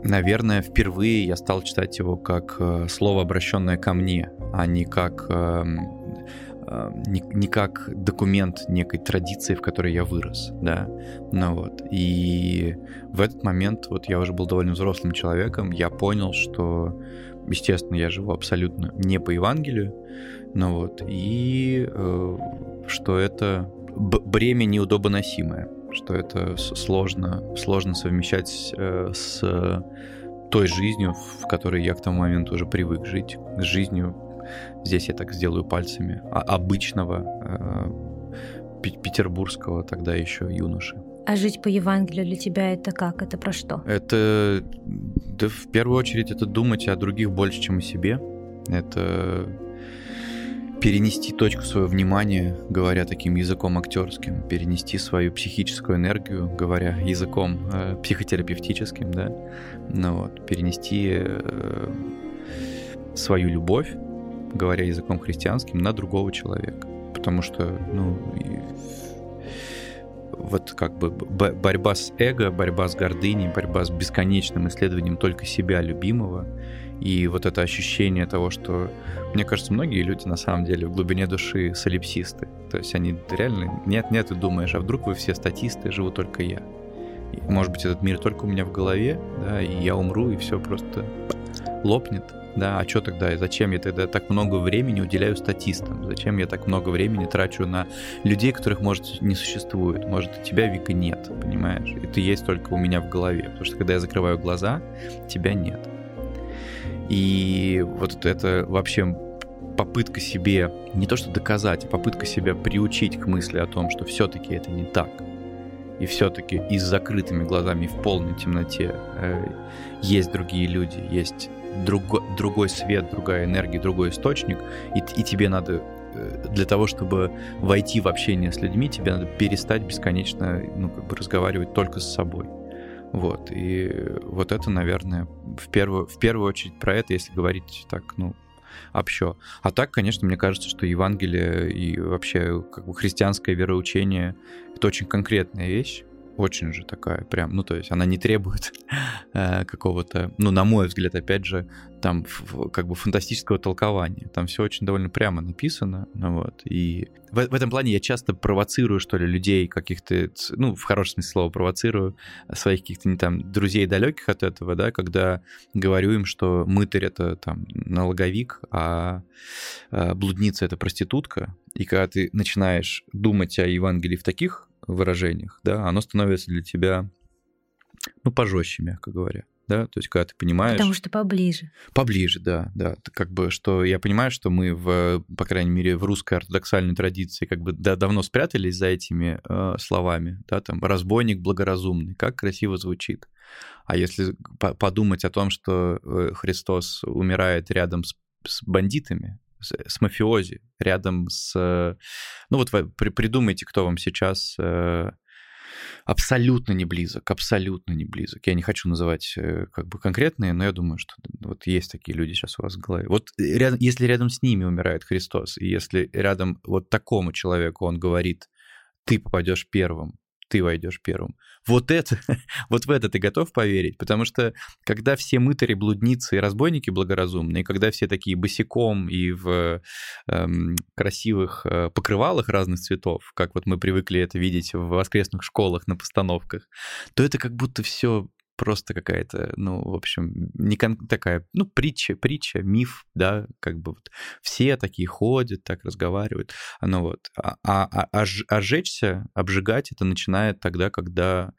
наверное, впервые я стал читать его как э, слово, обращенное ко мне, а не как, э, э, не, не как документ некой традиции, в которой я вырос, да, ну вот, и в этот момент, вот я уже был довольно взрослым человеком, я понял, что, естественно, я живу абсолютно не по Евангелию, ну вот, и э, что это бремя неудобоносимое, что это сложно, сложно совмещать э, с той жизнью, в которой я к тому моменту уже привык жить, с жизнью, здесь я так сделаю пальцами, а обычного э, петербургского тогда еще юноши. А жить по Евангелию для тебя это как? Это про что? Это, да, в первую очередь, это думать о других больше, чем о себе. Это перенести точку своего внимания, говоря таким языком актерским, перенести свою психическую энергию, говоря языком э, психотерапевтическим, да, ну вот, перенести э, свою любовь, говоря языком христианским, на другого человека. Потому что, ну, и, вот как бы борьба с эго, борьба с гордыней, борьба с бесконечным исследованием только себя любимого, и вот это ощущение того, что, мне кажется, многие люди на самом деле в глубине души солипсисты. То есть они реально нет-нет, и думаешь, а вдруг вы все статисты, живу только я. И, может быть, этот мир только у меня в голове, да, и я умру, и все просто лопнет. Да, а что тогда? И зачем я тогда так много времени уделяю статистам? Зачем я так много времени трачу на людей, которых, может, не существует? Может, у тебя, Вика, нет, понимаешь? И ты есть только у меня в голове. Потому что когда я закрываю глаза, тебя нет. И вот это вообще попытка себе не то что доказать, а попытка себя приучить к мысли о том, что все-таки это не так. и все-таки и с закрытыми глазами, в полной темноте э, есть другие люди, есть друго, другой свет, другая энергия, другой источник, и, и тебе надо э, для того, чтобы войти в общение с людьми, тебе надо перестать бесконечно ну, как бы разговаривать только с собой. Вот, и вот это, наверное, в первую, в первую очередь про это, если говорить так, ну, общо. А так, конечно, мне кажется, что Евангелие и вообще как бы христианское вероучение — это очень конкретная вещь, очень же такая прям, ну то есть она не требует э, какого-то, ну на мой взгляд, опять же, там как бы фантастического толкования. Там все очень довольно прямо написано, ну вот. И в, в этом плане я часто провоцирую, что ли, людей каких-то, ну в хорошем смысле слова провоцирую своих каких-то не там друзей далеких от этого, да, когда говорю им, что мытарь это там налоговик, а, а блудница это проститутка. И когда ты начинаешь думать о Евангелии в таких выражениях, да, оно становится для тебя, ну, пожестче, мягко говоря. Да, то есть, когда ты понимаешь... Потому что поближе. Поближе, да, да. Как бы, что я понимаю, что мы, в, по крайней мере, в русской ортодоксальной традиции как бы да, давно спрятались за этими э, словами, да, там, разбойник благоразумный, как красиво звучит. А если подумать о том, что э, Христос умирает рядом с, с бандитами, с мафиози, рядом с... Ну вот вы придумайте, кто вам сейчас э, абсолютно не близок, абсолютно не близок. Я не хочу называть э, как бы конкретные, но я думаю, что вот есть такие люди сейчас у вас в голове. Вот рядом, если рядом с ними умирает Христос, и если рядом вот такому человеку он говорит, ты попадешь первым, ты войдешь первым. Вот это, вот в это ты готов поверить, потому что когда все мытари, блудницы и разбойники благоразумные, когда все такие босиком и в эм, красивых э, покрывалах разных цветов, как вот мы привыкли это видеть в воскресных школах на постановках, то это как будто все просто какая-то, ну, в общем, не кон- такая, ну, притча, притча, миф, да, как бы вот. Все такие ходят, так разговаривают, ну вот. А, а, а, а, а жечься, обжигать это начинает тогда, когда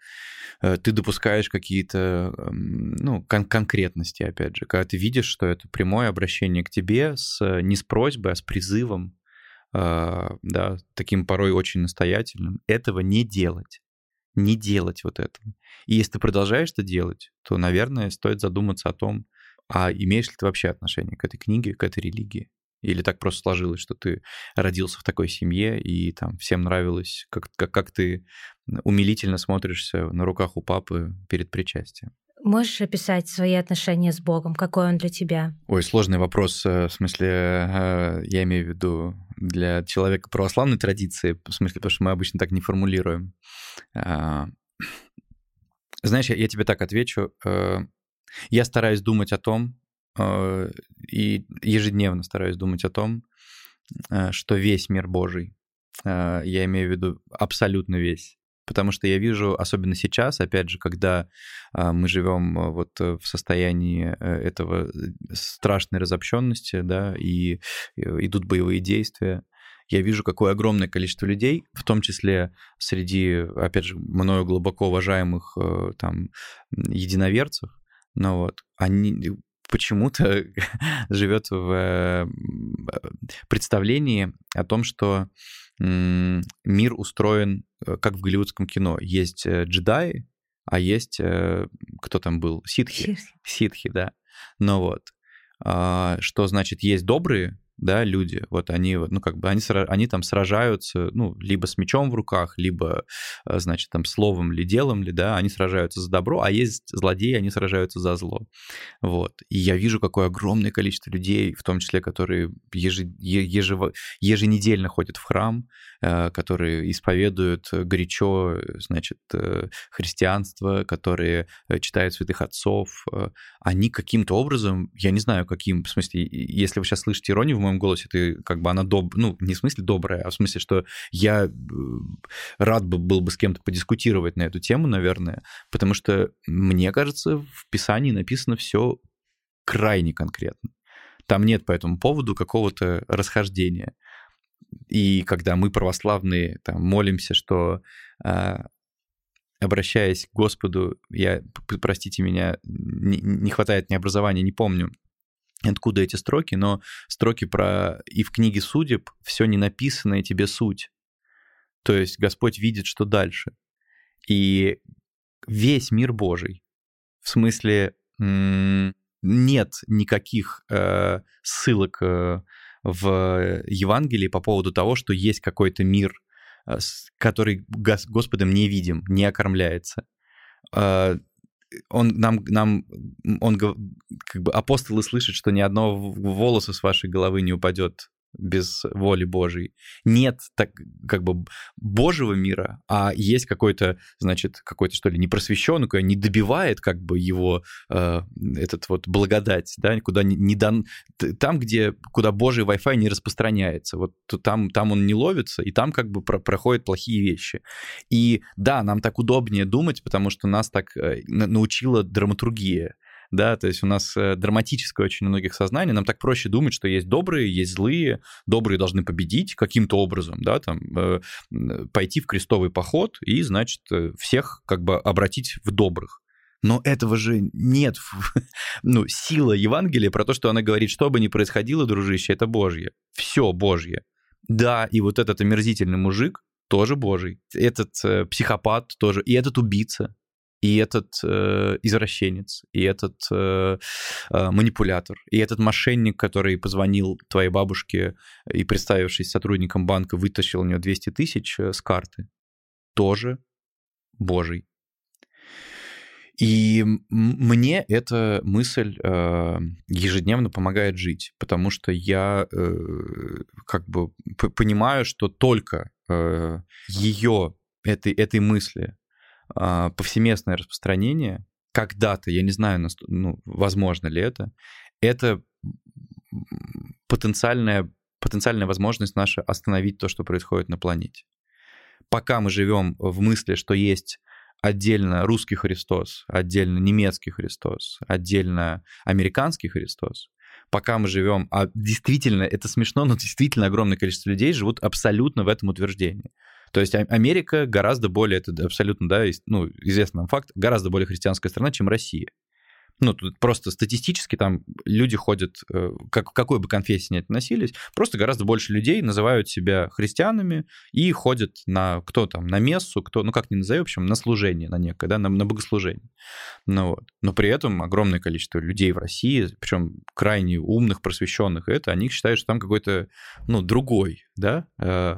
э, ты допускаешь какие-то, э, ну, кон- конкретности, опять же, когда ты видишь, что это прямое обращение к тебе с, не с просьбой, а с призывом, э, да, таким порой очень настоятельным, этого не делать не делать вот этого. И если ты продолжаешь это делать, то, наверное, стоит задуматься о том, а имеешь ли ты вообще отношение к этой книге, к этой религии? Или так просто сложилось, что ты родился в такой семье, и там всем нравилось, как, как, как ты умилительно смотришься на руках у папы перед причастием? Можешь описать свои отношения с Богом? Какой он для тебя? Ой, сложный вопрос. Э, в смысле, э, я имею в виду для человека православной традиции, в смысле, потому что мы обычно так не формулируем. А, знаешь, я тебе так отвечу. Э, я стараюсь думать о том, и ежедневно стараюсь думать о том, что весь мир Божий, я имею в виду абсолютно весь, потому что я вижу, особенно сейчас, опять же, когда а, мы живем а, вот э, в состоянии э, этого э, страшной разобщенности, да, и идут боевые действия, я вижу, какое огромное количество людей, в том числе среди, опять же, мною глубоко уважаемых там единоверцев, но вот, они почему-то живет в представлении о том, что мир устроен э, как в голливудском кино. Есть э, джедаи, а есть э, кто там был? Ситхи. Ситхи, да. Ну вот. А, что значит есть добрые да, люди, вот они, ну, как бы, они, они там сражаются, ну, либо с мечом в руках, либо, э, значит, там, словом ли, делом ли, да, они сражаются за добро, а есть злодеи, они сражаются за зло, вот. И я вижу, какое огромное количество людей, в том числе, которые ежи, ежево, еженедельно ходят в храм, э, которые исповедуют горячо, значит, э, христианство, которые читают святых отцов, они каким-то образом, я не знаю, каким, в смысле, если вы сейчас слышите иронию в моем голосе, ты как бы она доб... ну, не в смысле добрая, а в смысле, что я э, рад бы был бы с кем-то подискутировать на эту тему, наверное, потому что мне кажется, в Писании написано все крайне конкретно. Там нет по этому поводу какого-то расхождения. И когда мы, православные, там, молимся, что а, обращаясь к Господу, я, простите меня, не, не хватает мне образования, не помню, откуда эти строки, но строки про «и в книге судеб все не написанное тебе суть». То есть Господь видит, что дальше. И весь мир Божий. В смысле, нет никаких э, ссылок э, в Евангелии по поводу того, что есть какой-то мир, э, который Господом не видим, не окормляется. Э, он нам, нам, он как бы апостолы слышат, что ни одного волоса с вашей головы не упадет без воли Божьей. Нет так как бы Божьего мира, а есть какой-то, значит, какой-то что ли непросвещенный, который не добивает как бы его э, этот вот благодать, да, куда не, не дан, там, где куда Божий Wi-Fi не распространяется, вот там там он не ловится, и там как бы про проходят плохие вещи. И да, нам так удобнее думать, потому что нас так э, научила драматургия да, то есть у нас э, драматическое очень у многих сознание, нам так проще думать, что есть добрые, есть злые, добрые должны победить каким-то образом, да, там, э, пойти в крестовый поход и, значит, э, всех как бы обратить в добрых. Но этого же нет. Ну, сила Евангелия про то, что она говорит, что бы ни происходило, дружище, это Божье. Все Божье. Да, и вот этот омерзительный мужик тоже Божий. Этот э, психопат тоже. И этот убийца и этот э, извращенец, и этот э, э, манипулятор, и этот мошенник, который позвонил твоей бабушке и, представившись сотрудником банка, вытащил у нее 200 тысяч э, с карты, тоже божий. И мне эта мысль э, ежедневно помогает жить, потому что я э, как бы понимаю, что только э, ее этой, этой мысли повсеместное распространение, когда-то, я не знаю, ну, возможно ли это, это потенциальная, потенциальная возможность наша остановить то, что происходит на планете. Пока мы живем в мысли, что есть отдельно русский Христос, отдельно немецкий Христос, отдельно американский Христос, пока мы живем, а действительно, это смешно, но действительно огромное количество людей живут абсолютно в этом утверждении. То есть Америка гораздо более, это абсолютно, да, ну, известный нам факт, гораздо более христианская страна, чем Россия ну, тут просто статистически там люди ходят, э, как, какой бы конфессии ни относились, просто гораздо больше людей называют себя христианами и ходят на, кто там, на мессу, кто, ну, как не назовем, в общем, на служение, на некое, да, на, на богослужение. Ну, вот. Но при этом огромное количество людей в России, причем крайне умных, просвещенных, это, они считают, что там какой-то, ну, другой, да, э,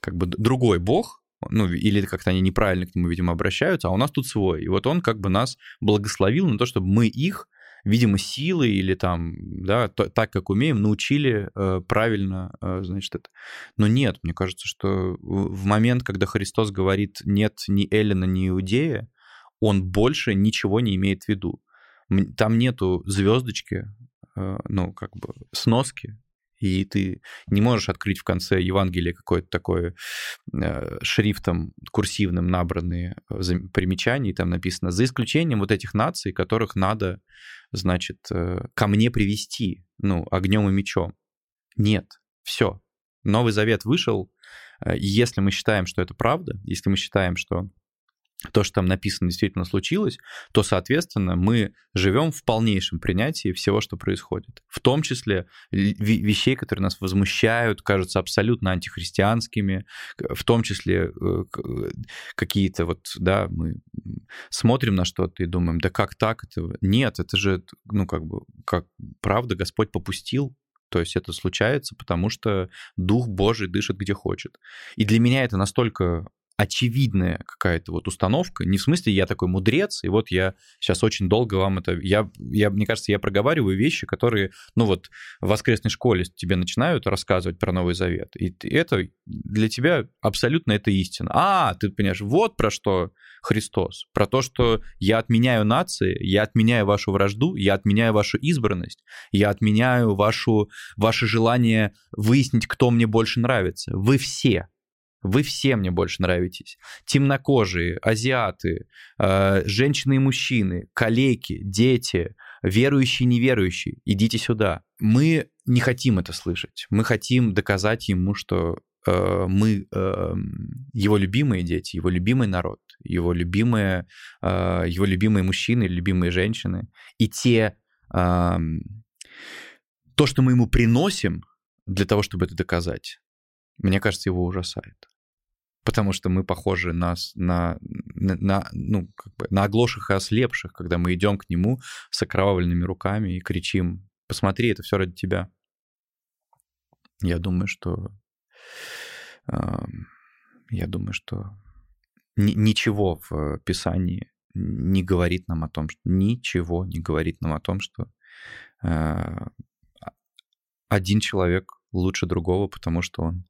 как бы другой бог, ну, или как-то они неправильно к нему, видимо, обращаются, а у нас тут свой. И вот он как бы нас благословил на то, чтобы мы их, видимо, силой или там, да, то, так, как умеем, научили э, правильно, э, значит, это. Но нет, мне кажется, что в момент, когда Христос говорит «нет ни Эллина, ни Иудея», он больше ничего не имеет в виду. Там нету звездочки, э, ну, как бы сноски, и ты не можешь открыть в конце Евангелия какое-то такое э, шрифтом курсивным набранные э, примечания, и там написано, за исключением вот этих наций, которых надо, значит, э, ко мне привести, ну, огнем и мечом. Нет, все. Новый Завет вышел, если мы считаем, что это правда, если мы считаем, что то, что там написано, действительно случилось, то, соответственно, мы живем в полнейшем принятии всего, что происходит. В том числе вещей, которые нас возмущают, кажутся абсолютно антихристианскими, в том числе э, какие-то вот, да, мы смотрим на что-то и думаем, да как так? Это... Нет, это же, ну, как бы, как правда Господь попустил, то есть это случается, потому что Дух Божий дышит где хочет. И для меня это настолько очевидная какая-то вот установка, не в смысле я такой мудрец, и вот я сейчас очень долго вам это... Я, я, мне кажется, я проговариваю вещи, которые, ну вот, в воскресной школе тебе начинают рассказывать про Новый Завет, и это для тебя абсолютно это истина. А, ты понимаешь, вот про что Христос, про то, что я отменяю нации, я отменяю вашу вражду, я отменяю вашу избранность, я отменяю вашу, ваше желание выяснить, кто мне больше нравится. Вы все, вы все мне больше нравитесь. Темнокожие, азиаты, э, женщины и мужчины, калеки, дети, верующие и неверующие. Идите сюда. Мы не хотим это слышать. Мы хотим доказать ему, что э, мы э, его любимые дети, его любимый народ, его любимые, э, его любимые мужчины, любимые женщины. И те, э, то, что мы ему приносим для того, чтобы это доказать, мне кажется, его ужасает. Потому что мы похожи на, на, на, ну, как бы на оглоших и ослепших, когда мы идем к нему с окровавленными руками и кричим, посмотри, это все ради тебя. Я думаю, что я думаю, что ничего в Писании не говорит нам о том, что ничего не говорит нам о том, что а, один человек лучше другого, потому что он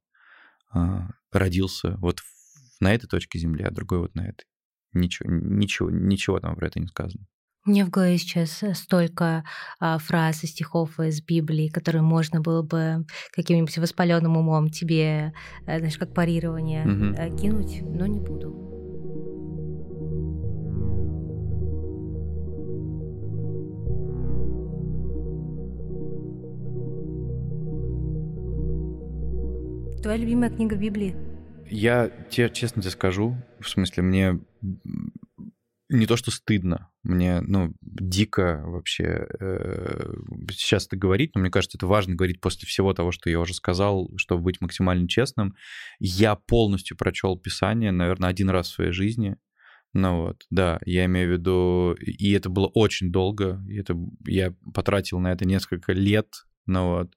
а, родился вот на этой точке Земли, а другой вот на этой. Ничего, ничего, ничего там про это не сказано. Мне в голове сейчас э, столько а, фраз и стихов из Библии, которые можно было бы каким-нибудь воспаленным умом тебе, э, знаешь, как парирование угу. кинуть, но не буду. Твоя любимая книга Библии? Я тебе честно тебе скажу, в смысле, мне не то что стыдно, мне, ну, дико вообще э, сейчас это говорить, но мне кажется, это важно говорить после всего того, что я уже сказал, чтобы быть максимально честным. Я полностью прочел Писание, наверное, один раз в своей жизни. Ну вот, да, я имею в виду, и это было очень долго, и это, я потратил на это несколько лет, ну вот.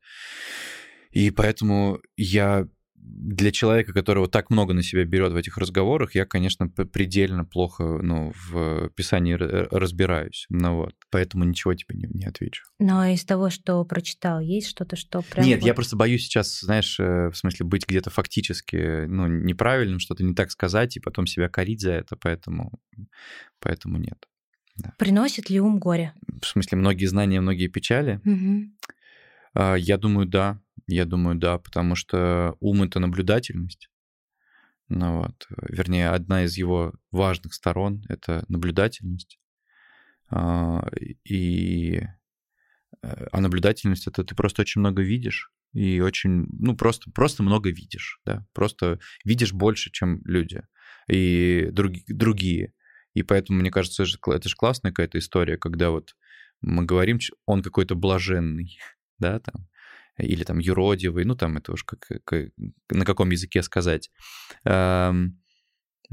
И поэтому я для человека, которого так много на себя берет в этих разговорах, я, конечно, предельно плохо ну, в писании разбираюсь. Ну вот, поэтому ничего тебе не, не отвечу. Но из того, что прочитал, есть что-то, что прям... Нет, вот... я просто боюсь сейчас, знаешь, э, в смысле быть где-то фактически ну, неправильным, что-то не так сказать, и потом себя корить за это, поэтому, поэтому нет. Да. Приносит ли ум горе? В смысле, многие знания, многие печали? Угу. Я думаю, да. Я думаю, да, потому что ум — это наблюдательность. Ну вот, вернее, одна из его важных сторон — это наблюдательность. А, и э, а наблюдательность — это ты просто очень много видишь, и очень, ну, просто, просто много видишь, да, просто видишь больше, чем люди и друг, другие. И поэтому, мне кажется, это же, классная какая-то история, когда вот мы говорим, он какой-то блаженный, да, там, или там юродивый, ну там это уж как, как, на каком языке сказать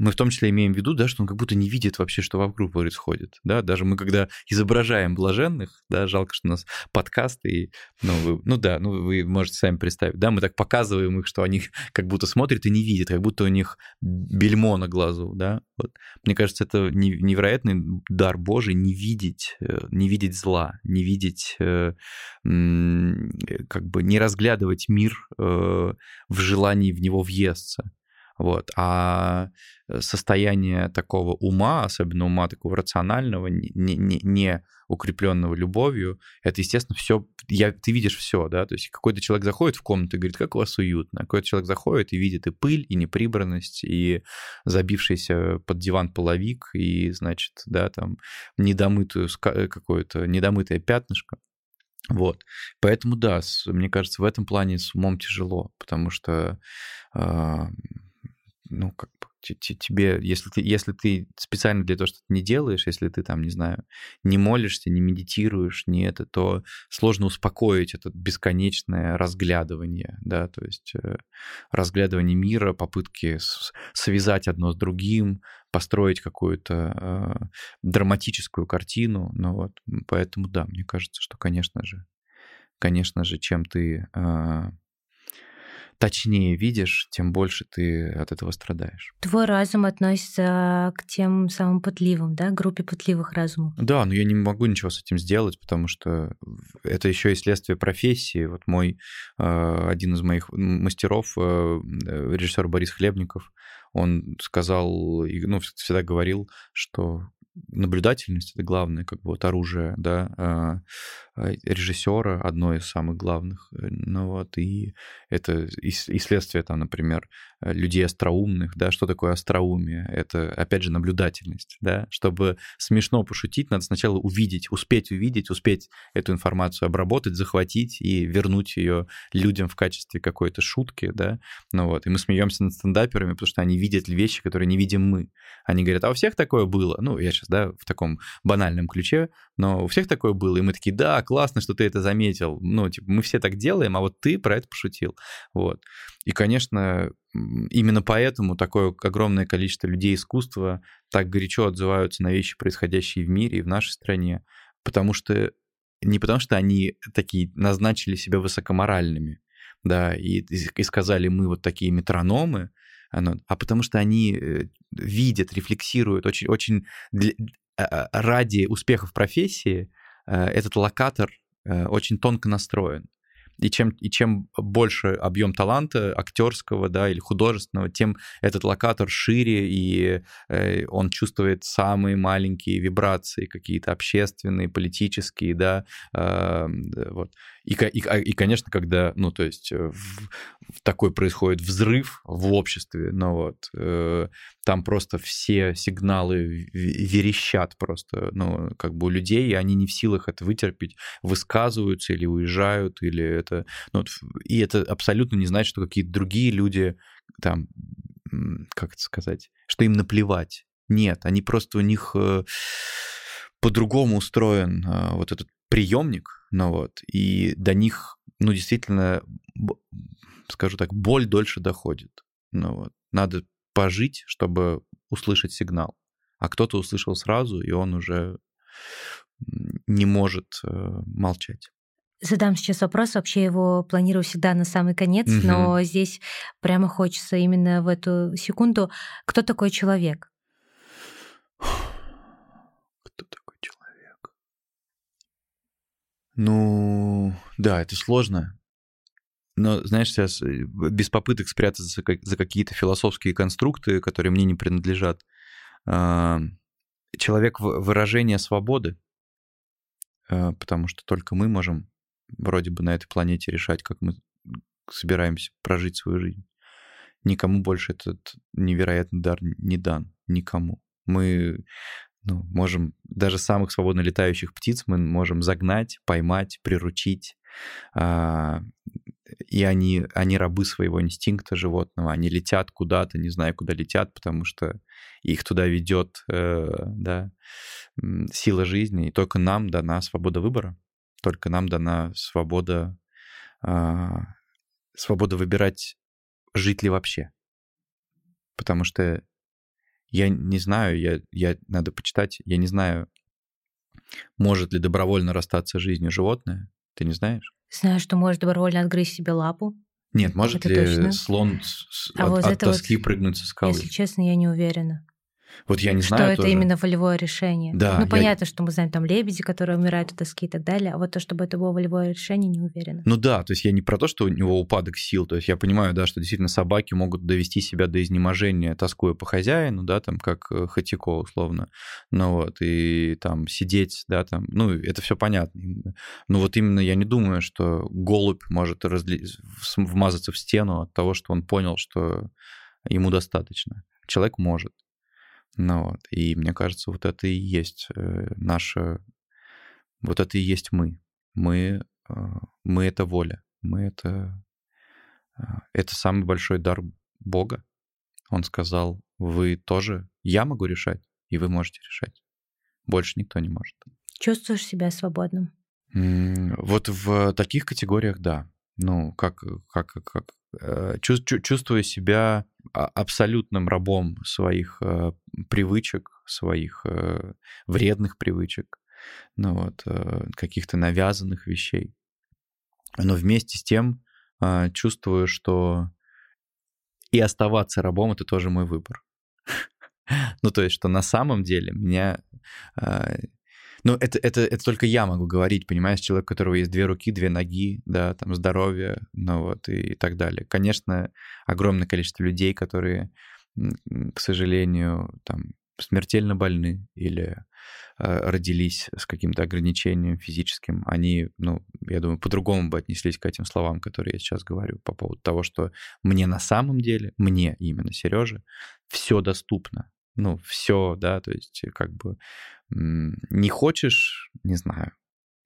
мы в том числе имеем в виду, да, что он как будто не видит вообще, что вокруг происходит, да, даже мы когда изображаем блаженных, да, жалко, что у нас подкасты, и, ну, вы, ну да, ну вы можете сами представить, да, мы так показываем их, что они как будто смотрят и не видят, как будто у них бельмо на глазу, да, вот. Мне кажется, это невероятный дар Божий не видеть, э, не видеть зла, не видеть, э, как бы не разглядывать мир э, в желании в него въесться, вот. А э, состояние такого ума, особенно ума такого рационального, не, не, не укрепленного любовью, это, естественно, все, я, ты видишь все, да, то есть какой-то человек заходит в комнату и говорит, как у вас уютно, какой-то человек заходит и видит и пыль, и неприбранность, и забившийся под диван половик, и, значит, да, там, недомытую э, какое-то, недомытое пятнышко, вот. Поэтому, да, мне кажется, в этом плане с умом тяжело, потому что э, ну, как тебе, если ты, если ты специально для того, что ты не делаешь, если ты там, не знаю, не молишься, не медитируешь, не это, то сложно успокоить это бесконечное разглядывание, да, то есть э, разглядывание мира, попытки связать одно с другим, построить какую-то э, драматическую картину, ну вот, поэтому да, мне кажется, что, конечно же, конечно же, чем ты э, точнее видишь, тем больше ты от этого страдаешь. Твой разум относится к тем самым пытливым, да, группе пытливых разумов? Да, но я не могу ничего с этим сделать, потому что это еще и следствие профессии. Вот мой э, один из моих мастеров, э, режиссер Борис Хлебников, он сказал, ну, всегда говорил, что наблюдательность это главное, как бы вот оружие, да, а, а, режиссера, одно из самых главных, э, ну вот, и это и, следствие там, например, э, людей остроумных, да, что такое остроумие? Это, опять же, наблюдательность, да, чтобы смешно пошутить, надо сначала увидеть, успеть увидеть, успеть эту информацию обработать, захватить и вернуть ее людям в качестве какой-то шутки, да, ну вот, и мы смеемся над стендаперами, потому что они видят вещи, которые не видим мы. Они говорят, а у всех такое было? Ну, я сейчас, да, в таком банальном ключе но у всех такое было, и мы такие, да, классно, что ты это заметил, ну, типа, мы все так делаем, а вот ты про это пошутил, вот. И, конечно, именно поэтому такое огромное количество людей искусства так горячо отзываются на вещи, происходящие в мире и в нашей стране, потому что не потому что они такие назначили себя высокоморальными, да, и, и сказали, мы вот такие метрономы, а потому что они э, видят, рефлексируют очень, очень для, а, а, ради успехов профессии э, этот локатор э, очень тонко настроен. И чем, и чем больше объем таланта актерского да, или художественного, тем этот локатор шире, и э, он чувствует самые маленькие вибрации, какие-то общественные, политические, да, э, вот. И, и, а, и, конечно, когда, ну, то есть в, в такой происходит взрыв в обществе, ну вот, э, там просто все сигналы верещат просто, ну, как бы у людей, и они не в силах это вытерпеть, высказываются или уезжают, или это, ну, вот, и это абсолютно не значит, что какие-то другие люди там, как это сказать, что им наплевать. Нет, они просто у них э, по-другому устроен э, вот этот приемник, ну вот, и до них, ну, действительно, скажу так, боль дольше доходит. Ну вот, надо пожить, чтобы услышать сигнал. А кто-то услышал сразу, и он уже не может э, молчать. Задам сейчас вопрос. Вообще его планирую всегда на самый конец, угу. но здесь прямо хочется именно в эту секунду. Кто такой человек? Ну, да, это сложно. Но, знаешь, сейчас э, без попыток спрятаться за какие-то философские конструкты, которые мне не принадлежат, а, человек выражение свободы, а, потому что только мы можем вроде бы на этой планете решать, как мы собираемся прожить свою жизнь. Никому больше этот невероятный дар не дан. Никому. Мы ну, можем даже самых свободно летающих птиц мы можем загнать, поймать, приручить. А, и они, они рабы своего инстинкта животного, они летят куда-то, не знаю, куда летят, потому что их туда ведет э, да, сила жизни, и только нам дана свобода выбора, только нам дана свобода, э, свобода выбирать, жить ли вообще. Потому что я не знаю, я, я, надо почитать, я не знаю, может ли добровольно расстаться с жизнью животное. Ты не знаешь? Знаю, что может добровольно отгрызть себе лапу. Нет, может это ли точно. слон а от, вот от тоски вот, прыгнуть со скалы? Если честно, я не уверена. Вот я не что знаю. Что это именно волевое решение. Да. Ну, понятно, я... что мы знаем там лебеди, которые умирают от тоски и так далее, а вот то, чтобы это было волевое решение, не уверена. Ну да, то есть я не про то, что у него упадок сил, то есть я понимаю, да, что действительно собаки могут довести себя до изнеможения, тоскуя по хозяину, да, там, как э, Хатико условно, ну вот, и там сидеть, да, там, ну, это все понятно. Но вот именно я не думаю, что голубь может разли... вмазаться в стену от того, что он понял, что ему достаточно. Человек может. Ну вот, и мне кажется, вот это и есть э, наша, вот это и есть мы. Мы, э, мы это воля, мы это, э, это самый большой дар Бога. Он сказал, вы тоже, я могу решать, и вы можете решать. Больше никто не может. Чувствуешь себя свободным? Вот в таких категориях, да. Ну, как, как, как, Э, чувствую себя а, абсолютным рабом своих э, привычек, своих э, вредных привычек, ну вот, каких-то навязанных вещей. Но вместе с тем чувствую, что и оставаться рабом — это тоже мой выбор. ну, то есть, что на самом деле меня ну, это, это, это только я могу говорить, понимаешь, человек, у которого есть две руки, две ноги, да, там, здоровье, ну вот, и, и так далее. Конечно, огромное количество людей, которые, к сожалению, там, смертельно больны или э, родились с каким-то ограничением физическим, они, ну, я думаю, по-другому бы отнеслись к этим словам, которые я сейчас говорю по поводу того, что мне на самом деле, мне именно, Сереже, все доступно ну, все, да, то есть как бы не хочешь, не знаю,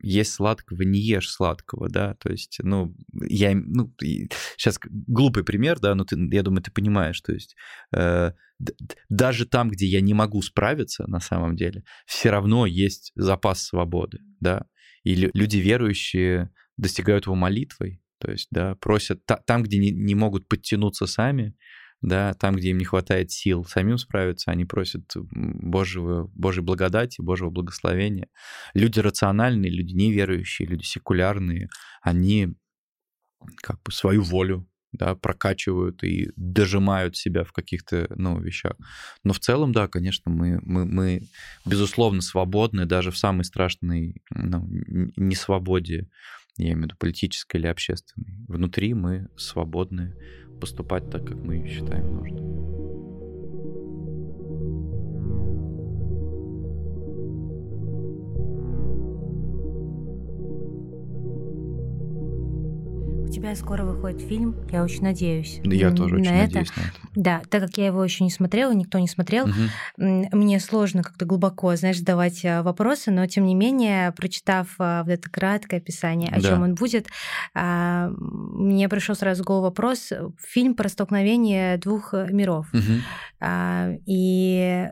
есть сладкого, не ешь сладкого, да, то есть, ну, я, ну, сейчас глупый пример, да, но ты, я думаю, ты понимаешь, то есть э, даже там, где я не могу справиться на самом деле, все равно есть запас свободы, да, и люди верующие достигают его молитвой, то есть, да, просят та, там, где не, не могут подтянуться сами, да, там, где им не хватает сил самим справиться, они просят Божьего, Божьей благодати, Божьего благословения. Люди рациональные, люди неверующие, люди секулярные, они как бы свою волю да, прокачивают и дожимают себя в каких-то ну, вещах. Но в целом, да, конечно, мы, мы, мы безусловно свободны даже в самой страшной ну, несвободе, я имею в виду политической или общественной. Внутри мы свободны поступать так, как мы считаем нужным. Тебя скоро выходит фильм, я очень надеюсь. Да, я тоже очень это. надеюсь на это. Да, так как я его еще не смотрела, никто не смотрел, угу. мне сложно как-то глубоко, знаешь, задавать а, вопросы, но тем не менее, прочитав а, вот это краткое описание, о да. чем он будет, а, мне пришел сразу в голову вопрос: фильм про столкновение двух миров. Угу. И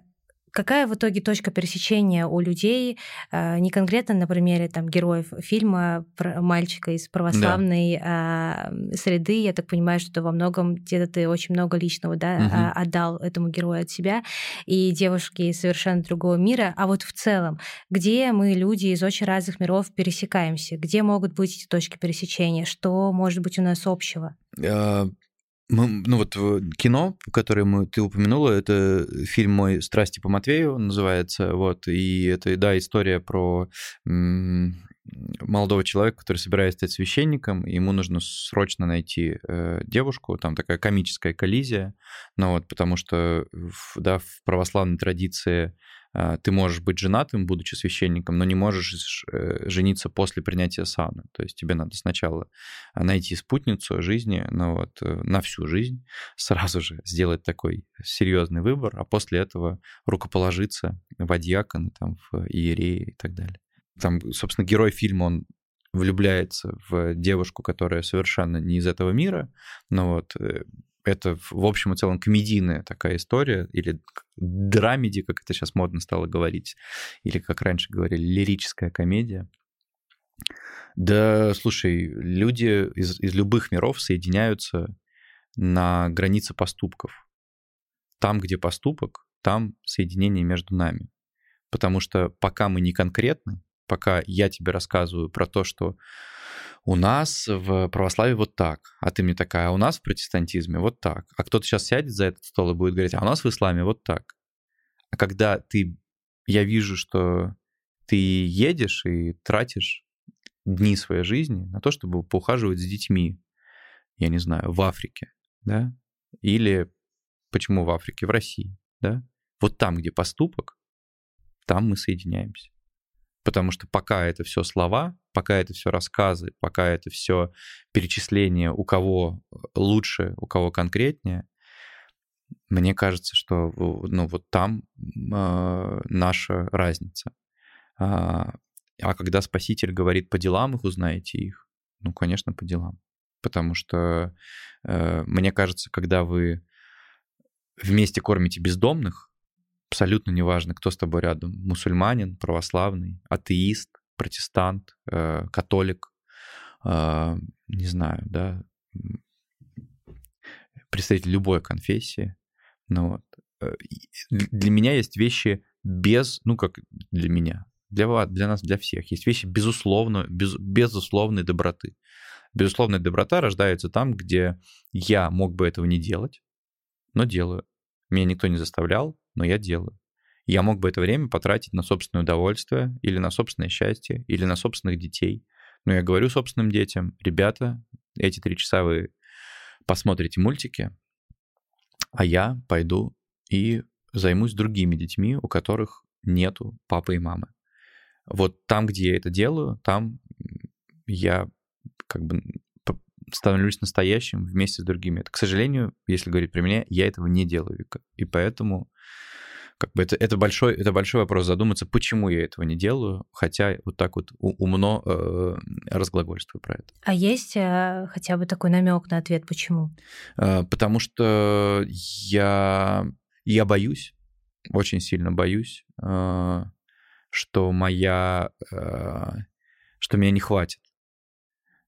Какая в итоге точка пересечения у людей, а, не конкретно на примере там, героев фильма про мальчика из православной да. среды, я так понимаю, что во многом где-то ты очень много личного да, угу. отдал этому герою от себя, и девушки из совершенно другого мира, а вот в целом, где мы, люди из очень разных миров, пересекаемся, где могут быть эти точки пересечения, что может быть у нас общего? Мы, ну вот кино, которое мы, ты упомянула, это фильм «Мой страсти по Матвею» называется, вот, и это, да, история про молодого человека, который собирается стать священником, ему нужно срочно найти э, девушку, там такая комическая коллизия, ну вот, потому что, в, да, в православной традиции а, ты можешь быть женатым, будучи священником, но не можешь э, жениться после принятия сана. То есть тебе надо сначала найти спутницу жизни, ну вот, э, на всю жизнь, сразу же сделать такой серьезный выбор, а после этого рукоположиться в диаконы, там, в иереи и так далее. Там, собственно, герой фильма, он влюбляется в девушку, которая совершенно не из этого мира, но вот э, это в общем и целом комедийная такая история, или драмеди, как это сейчас модно стало говорить, или, как раньше говорили, лирическая комедия. Да, слушай, люди из, из любых миров соединяются на границе поступков. Там, где поступок, там соединение между нами. Потому что пока мы не конкретны, пока я тебе рассказываю про то, что у нас в православии вот так, а ты мне такая, а у нас в протестантизме вот так. А кто-то сейчас сядет за этот стол и будет говорить, а у нас в исламе вот так. А когда ты, я вижу, что ты едешь и тратишь дни своей жизни на то, чтобы поухаживать с детьми, я не знаю, в Африке, да, или почему в Африке, в России, да, вот там, где поступок, там мы соединяемся. Потому что пока это все слова, пока это все рассказы, пока это все перечисление, у кого лучше, у кого конкретнее, мне кажется, что ну, вот там э, наша разница. А, а когда Спаситель говорит по делам их узнаете их, ну, конечно, по делам. Потому что э, мне кажется, когда вы вместе кормите бездомных, абсолютно неважно, кто с тобой рядом, мусульманин, православный, атеист, протестант, э, католик, э, не знаю, да, представитель любой конфессии. Ну, вот. Э, для меня есть вещи без, ну как для меня, для вас, для нас, для всех, есть вещи безусловно, без, безусловной доброты. Безусловная доброта рождается там, где я мог бы этого не делать, но делаю. Меня никто не заставлял, но я делаю. Я мог бы это время потратить на собственное удовольствие или на собственное счастье, или на собственных детей. Но я говорю собственным детям, ребята, эти три часа вы посмотрите мультики, а я пойду и займусь другими детьми, у которых нету папы и мамы. Вот там, где я это делаю, там я как бы становлюсь настоящим вместе с другими. Это, к сожалению, если говорить про меня, я этого не делаю, Вика. И поэтому как бы это, это, большой, это большой вопрос задуматься, почему я этого не делаю, хотя вот так вот умно э, разглагольствую про это. А есть э, хотя бы такой намек на ответ, почему? Э, потому что я, я боюсь, очень сильно боюсь, э, что моя, э, что меня не хватит.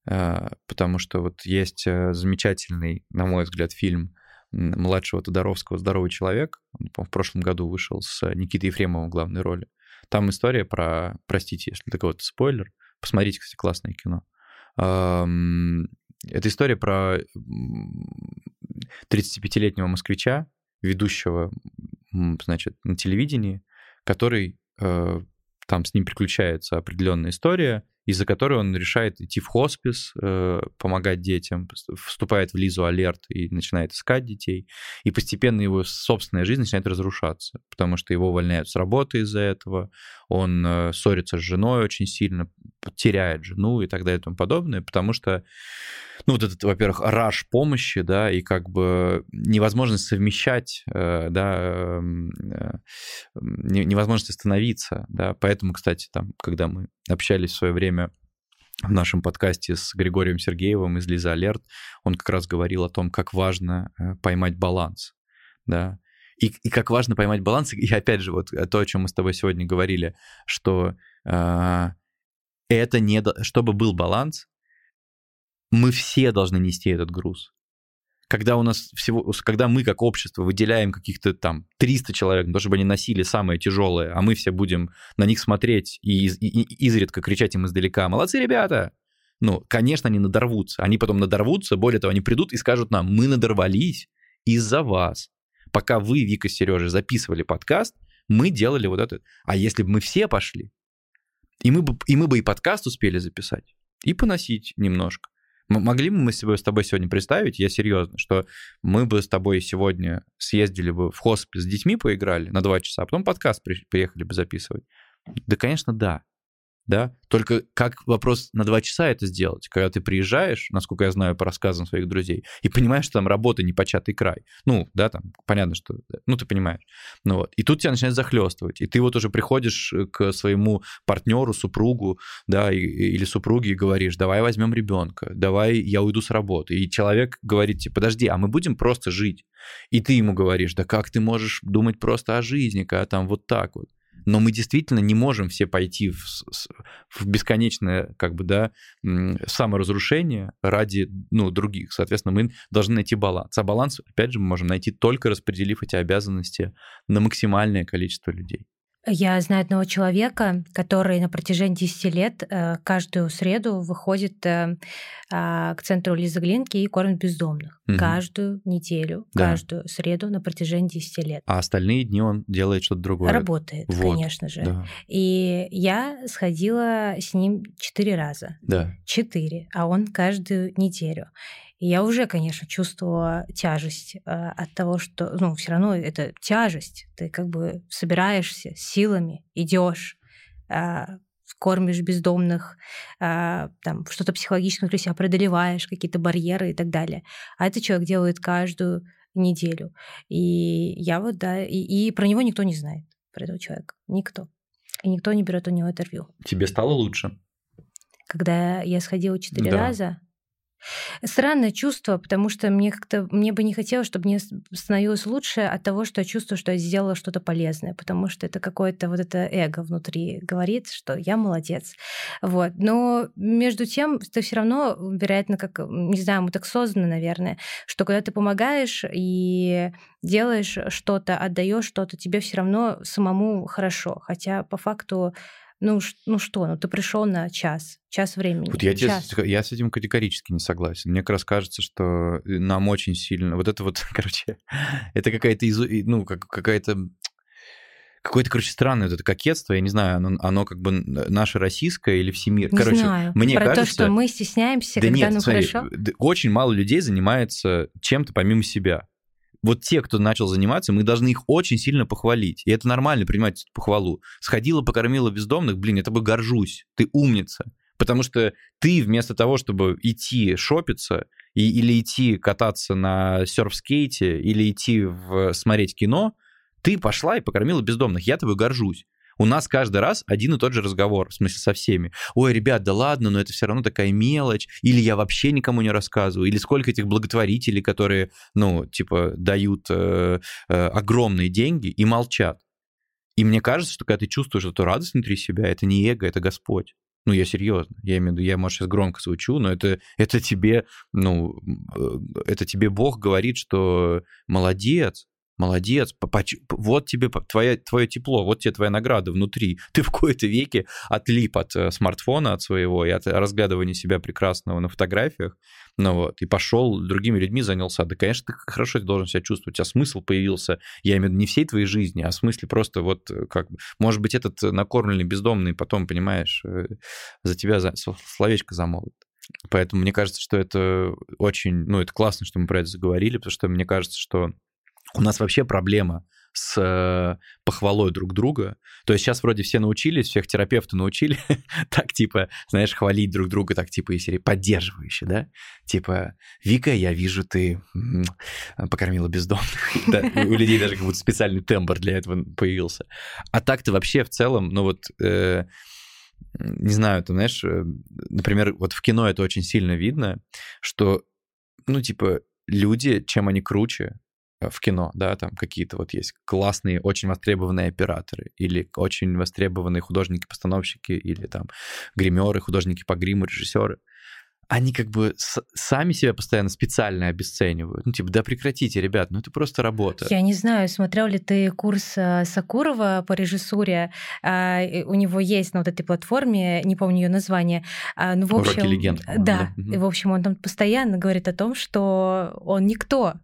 Э, потому что вот есть э, замечательный, на мой взгляд, фильм младшего Тодоровского «Здоровый человек». Он, в прошлом году вышел с Никитой Ефремовым в главной роли. Там история про, простите, если такой вот спойлер, посмотрите, кстати, классное кино. Это история про 35-летнего москвича, ведущего, значит, на телевидении, который э, там с ним приключается определенная история, из-за которой он решает идти в хоспис, э, помогать детям, вступает в Лизу Алерт и начинает искать детей. И постепенно его собственная жизнь начинает разрушаться, потому что его увольняют с работы из-за этого, он э, ссорится с женой очень сильно, теряет жену и так далее и тому подобное, потому что, ну, вот этот, во-первых, раш помощи, да, и как бы невозможность совмещать, э, да, эм, невозможность остановиться, да, поэтому, кстати, там, когда мы общались в свое время в нашем подкасте с Григорием Сергеевым из Лиза Алерт, он как раз говорил о том, как важно э, поймать баланс, да, и, и как важно поймать баланс, и опять же, вот то, о чем мы с тобой сегодня говорили, что э, это не... Чтобы был баланс, мы все должны нести этот груз когда у нас всего, когда мы как общество выделяем каких-то там 300 человек, то чтобы они носили самое тяжелое, а мы все будем на них смотреть и, и, и изредка кричать им издалека, молодцы ребята, ну, конечно, они надорвутся. Они потом надорвутся, более того, они придут и скажут нам, мы надорвались из-за вас. Пока вы, Вика, Сережа, записывали подкаст, мы делали вот это. А если бы мы все пошли, и мы бы, и мы бы и подкаст успели записать, и поносить немножко, Могли бы мы себе с тобой сегодня представить, я серьезно, что мы бы с тобой сегодня съездили бы в хоспис с детьми, поиграли на два часа, а потом подкаст приехали бы записывать? Да, конечно, да да, только как вопрос на два часа это сделать, когда ты приезжаешь, насколько я знаю по рассказам своих друзей, и понимаешь, что там работа непочатый край. Ну, да, там понятно, что, ну, ты понимаешь. Ну вот, и тут тебя начинает захлестывать, и ты вот уже приходишь э, к своему партнеру, супругу, да, и, или супруге и говоришь, давай возьмем ребенка, давай я уйду с работы. И человек говорит тебе, подожди, а мы будем просто жить. И ты ему говоришь, да как ты можешь думать просто о жизни, когда там вот так вот но мы действительно не можем все пойти в, в бесконечное, как бы, да, саморазрушение ради, ну, других. Соответственно, мы должны найти баланс. А баланс, опять же, мы можем найти только распределив эти обязанности на максимальное количество людей. Я знаю одного человека, который на протяжении 10 лет э, каждую среду выходит э, а, к центру Лизы Глинки и кормит бездомных. Угу. Каждую неделю, да. каждую среду на протяжении 10 лет. А остальные дни он делает что-то другое. Работает, вот. конечно же. Да. И я сходила с ним четыре раза. Да. Четыре. А он каждую неделю. И я уже, конечно, чувствовала тяжесть э, от того, что, ну, все равно это тяжесть. Ты как бы собираешься силами, идешь, э, кормишь бездомных, э, там что-то психологически внутри себя преодолеваешь, какие-то барьеры и так далее. А этот человек делает каждую неделю. И я вот, да, и, и про него никто не знает, про этого человека. Никто. И никто не берет у него интервью. Тебе стало лучше? Когда я сходила четыре да. раза, Странное чувство, потому что мне как-то мне бы не хотелось, чтобы мне становилось лучше от того, что я чувствую, что я сделала что-то полезное, потому что это какое-то вот это эго внутри говорит, что я молодец. Вот. Но между тем, ты все равно, вероятно, как, не знаю, мы так созданы, наверное, что когда ты помогаешь и делаешь что-то, отдаешь что-то, тебе все равно самому хорошо. Хотя по факту ну, ну что, ну ты пришел на час, час времени. Вот я, час. Тебе, я с этим категорически не согласен. Мне как раз кажется, что э, нам очень сильно... Вот это вот, короче, это какая-то, изу... ну, как, какая-то какое-то, короче, странное вот это кокетство, я не знаю, оно, оно как бы наше российское или всемирное. Короче, знаю. мне Про кажется... то, что мы стесняемся, да когда нет, ну смотри, хорошо. Очень мало людей занимается чем-то помимо себя вот те, кто начал заниматься, мы должны их очень сильно похвалить. И это нормально принимать эту похвалу. Сходила, покормила бездомных, блин, я тобой горжусь, ты умница. Потому что ты вместо того, чтобы идти шопиться и, или идти кататься на серф-скейте, или идти в, смотреть кино, Ты пошла и покормила бездомных, я тобой горжусь. У нас каждый раз один и тот же разговор, в смысле со всеми. Ой, ребят, да ладно, но это все равно такая мелочь. Или я вообще никому не рассказываю. Или сколько этих благотворителей, которые, ну, типа, дают э, э, огромные деньги и молчат. И мне кажется, что когда ты чувствуешь эту радость внутри себя, это не эго, это Господь. Ну, я серьезно. Я имею в виду, я, может, сейчас громко звучу, но это, это тебе, ну, э, это тебе Бог говорит, что молодец, Молодец, вот тебе твое, твое тепло, вот тебе твоя награда внутри. Ты в кои-то веке отлип от э, смартфона, от своего, и от разглядывания себя прекрасного на фотографиях, ну вот, и пошел другими людьми занялся. Да, конечно, ты хорошо должен себя чувствовать, а смысл появился, я имею в виду не всей твоей жизни, а в смысле просто вот э, как бы, может быть, этот накормленный бездомный потом, понимаешь, э, за тебя за, словечко замолвит. Поэтому мне кажется, что это очень, ну, это классно, что мы про это заговорили, потому что мне кажется, что у нас вообще проблема с э, похвалой друг друга. То есть сейчас вроде все научились, всех терапевты научили так, типа, знаешь, хвалить друг друга, так, типа, из серии поддерживающе, да? Типа, Вика, я вижу, ты покормила бездомных. у людей даже как будто специальный тембр для этого появился. А так-то вообще в целом, ну вот... Э, не знаю, ты знаешь, э, например, вот в кино это очень сильно видно, что, ну, типа, люди, чем они круче, в кино, да, там какие-то вот есть классные, очень востребованные операторы или очень востребованные художники-постановщики или там гримеры, художники по гриму, режиссеры они как бы с- сами себя постоянно специально обесценивают. Ну, типа, да прекратите, ребят, ну это просто работа. Я не знаю, смотрел ли ты курс э, Сакурова по режиссуре. А, у него есть на вот этой платформе, не помню ее название. А, ну, в общем, Уроки легенд. Да, да. И, в общем, он там постоянно говорит о том, что он никто,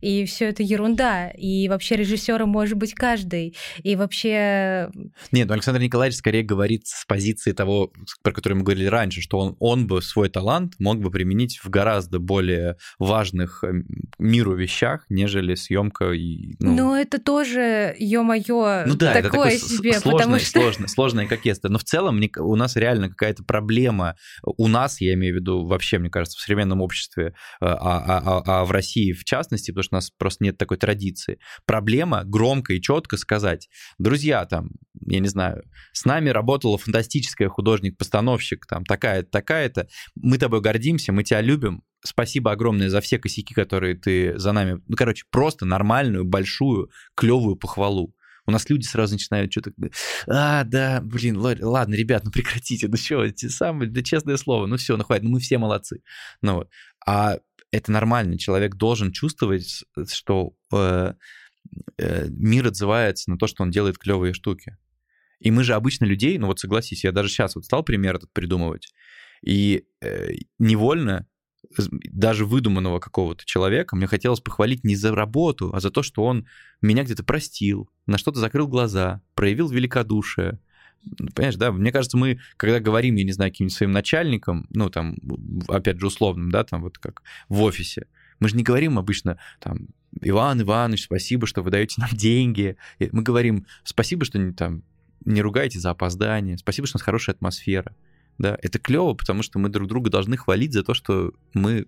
и все это ерунда, и вообще режиссером может быть каждый, и вообще... Нет, ну Александр Николаевич скорее говорит с позиции того, про который мы говорили раньше, что он, он бы свой талант мог бы применить в гораздо более важных эм, миру вещах, нежели съемка и... Ну... Но это тоже, ё-моё, ну, да, такое это себе, сложное, потому что... Сложное, сложное как есть. Но в целом мне, у нас реально какая-то проблема, у нас, я имею в виду вообще, мне кажется, в современном обществе, э, а, а, а, а в России в частности, частности, потому что у нас просто нет такой традиции. Проблема громко и четко сказать, друзья, там, я не знаю, с нами работала фантастическая художник-постановщик, там, такая-то, такая-то, мы тобой гордимся, мы тебя любим, спасибо огромное за все косяки, которые ты за нами... Ну, короче, просто нормальную, большую, клевую похвалу. У нас люди сразу начинают что-то... А, да, блин, ладно, ребят, ну прекратите, ну что, эти самые, да честное слово, ну все, ну хватит, ну мы все молодцы. Ну вот. А это нормально. Человек должен чувствовать, что э, э, мир отзывается на то, что он делает клевые штуки. И мы же обычно людей, ну вот согласись, я даже сейчас вот стал пример этот придумывать, и э, невольно даже выдуманного какого-то человека мне хотелось похвалить не за работу, а за то, что он меня где-то простил, на что-то закрыл глаза, проявил великодушие, Понимаешь, да, мне кажется, мы, когда говорим, я не знаю, каким-нибудь своим начальникам, ну, там, опять же, условным, да, там, вот как в офисе, мы же не говорим обычно, там, Иван Иванович, спасибо, что вы даете нам деньги. Мы говорим, спасибо, что не, там, не ругаете за опоздание, спасибо, что у нас хорошая атмосфера. Да, это клево, потому что мы друг друга должны хвалить за то, что мы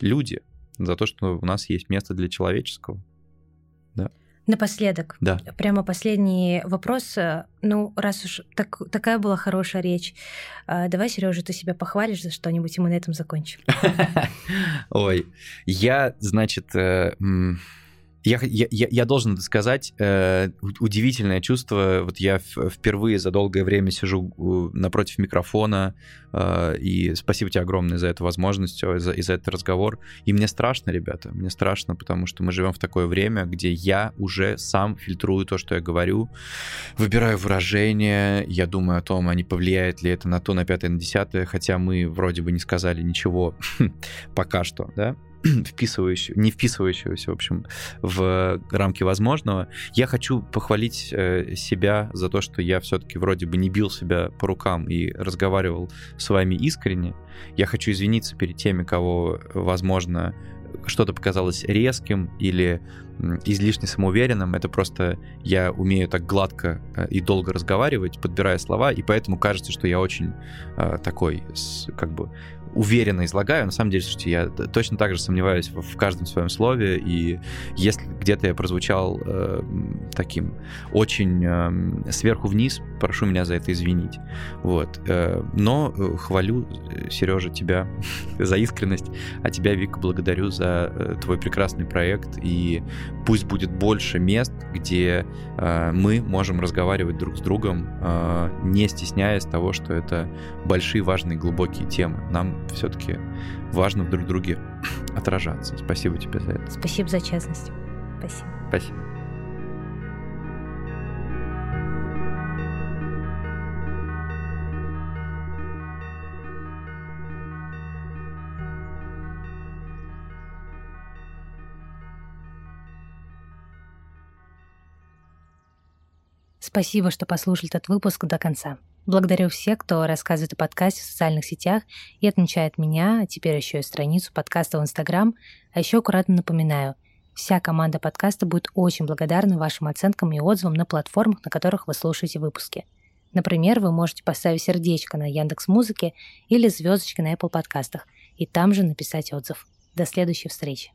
люди, за то, что у нас есть место для человеческого. Да. Напоследок, да. прямо последний вопрос. Ну, раз уж так, такая была хорошая речь, а, давай, Сережа, ты себя похвалишь за что-нибудь, и мы на этом закончим. Ой, я, значит, э, я, я, я должен сказать, э, удивительное чувство. Вот я впервые за долгое время сижу напротив микрофона, э, и спасибо тебе огромное за эту возможность, и за, и за этот разговор. И мне страшно, ребята, мне страшно, потому что мы живем в такое время, где я уже сам фильтрую то, что я говорю, выбираю выражения, я думаю о том, а не повлияет ли это на то, на пятое, на десятое, хотя мы вроде бы не сказали ничего пока что, да? вписывающего, не вписывающегося, в общем, в рамки возможного. Я хочу похвалить э, себя за то, что я все-таки вроде бы не бил себя по рукам и разговаривал с вами искренне. Я хочу извиниться перед теми, кого, возможно, что-то показалось резким или излишне самоуверенным, это просто я умею так гладко э, и долго разговаривать, подбирая слова, и поэтому кажется, что я очень э, такой, как бы уверенно излагаю. На самом деле, слушайте, я точно так же сомневаюсь в, каждом своем слове, и если где-то я прозвучал э, таким очень э, сверху вниз, прошу меня за это извинить. Вот. Э, но э, хвалю, э, Сережа, тебя за искренность, а тебя, Вика, благодарю за э, твой прекрасный проект, и пусть будет больше мест, где э, мы можем разговаривать друг с другом, э, не стесняясь того, что это большие, важные, глубокие темы. Нам все-таки важно в друг друге отражаться. Спасибо тебе за это. Спасибо за честность. Спасибо. Спасибо. Спасибо, что послушали этот выпуск до конца. Благодарю всех, кто рассказывает о подкасте в социальных сетях и отмечает меня, а теперь еще и страницу подкаста в Инстаграм. А еще аккуратно напоминаю, вся команда подкаста будет очень благодарна вашим оценкам и отзывам на платформах, на которых вы слушаете выпуски. Например, вы можете поставить сердечко на Яндекс Музыке или звездочки на Apple подкастах и там же написать отзыв. До следующей встречи.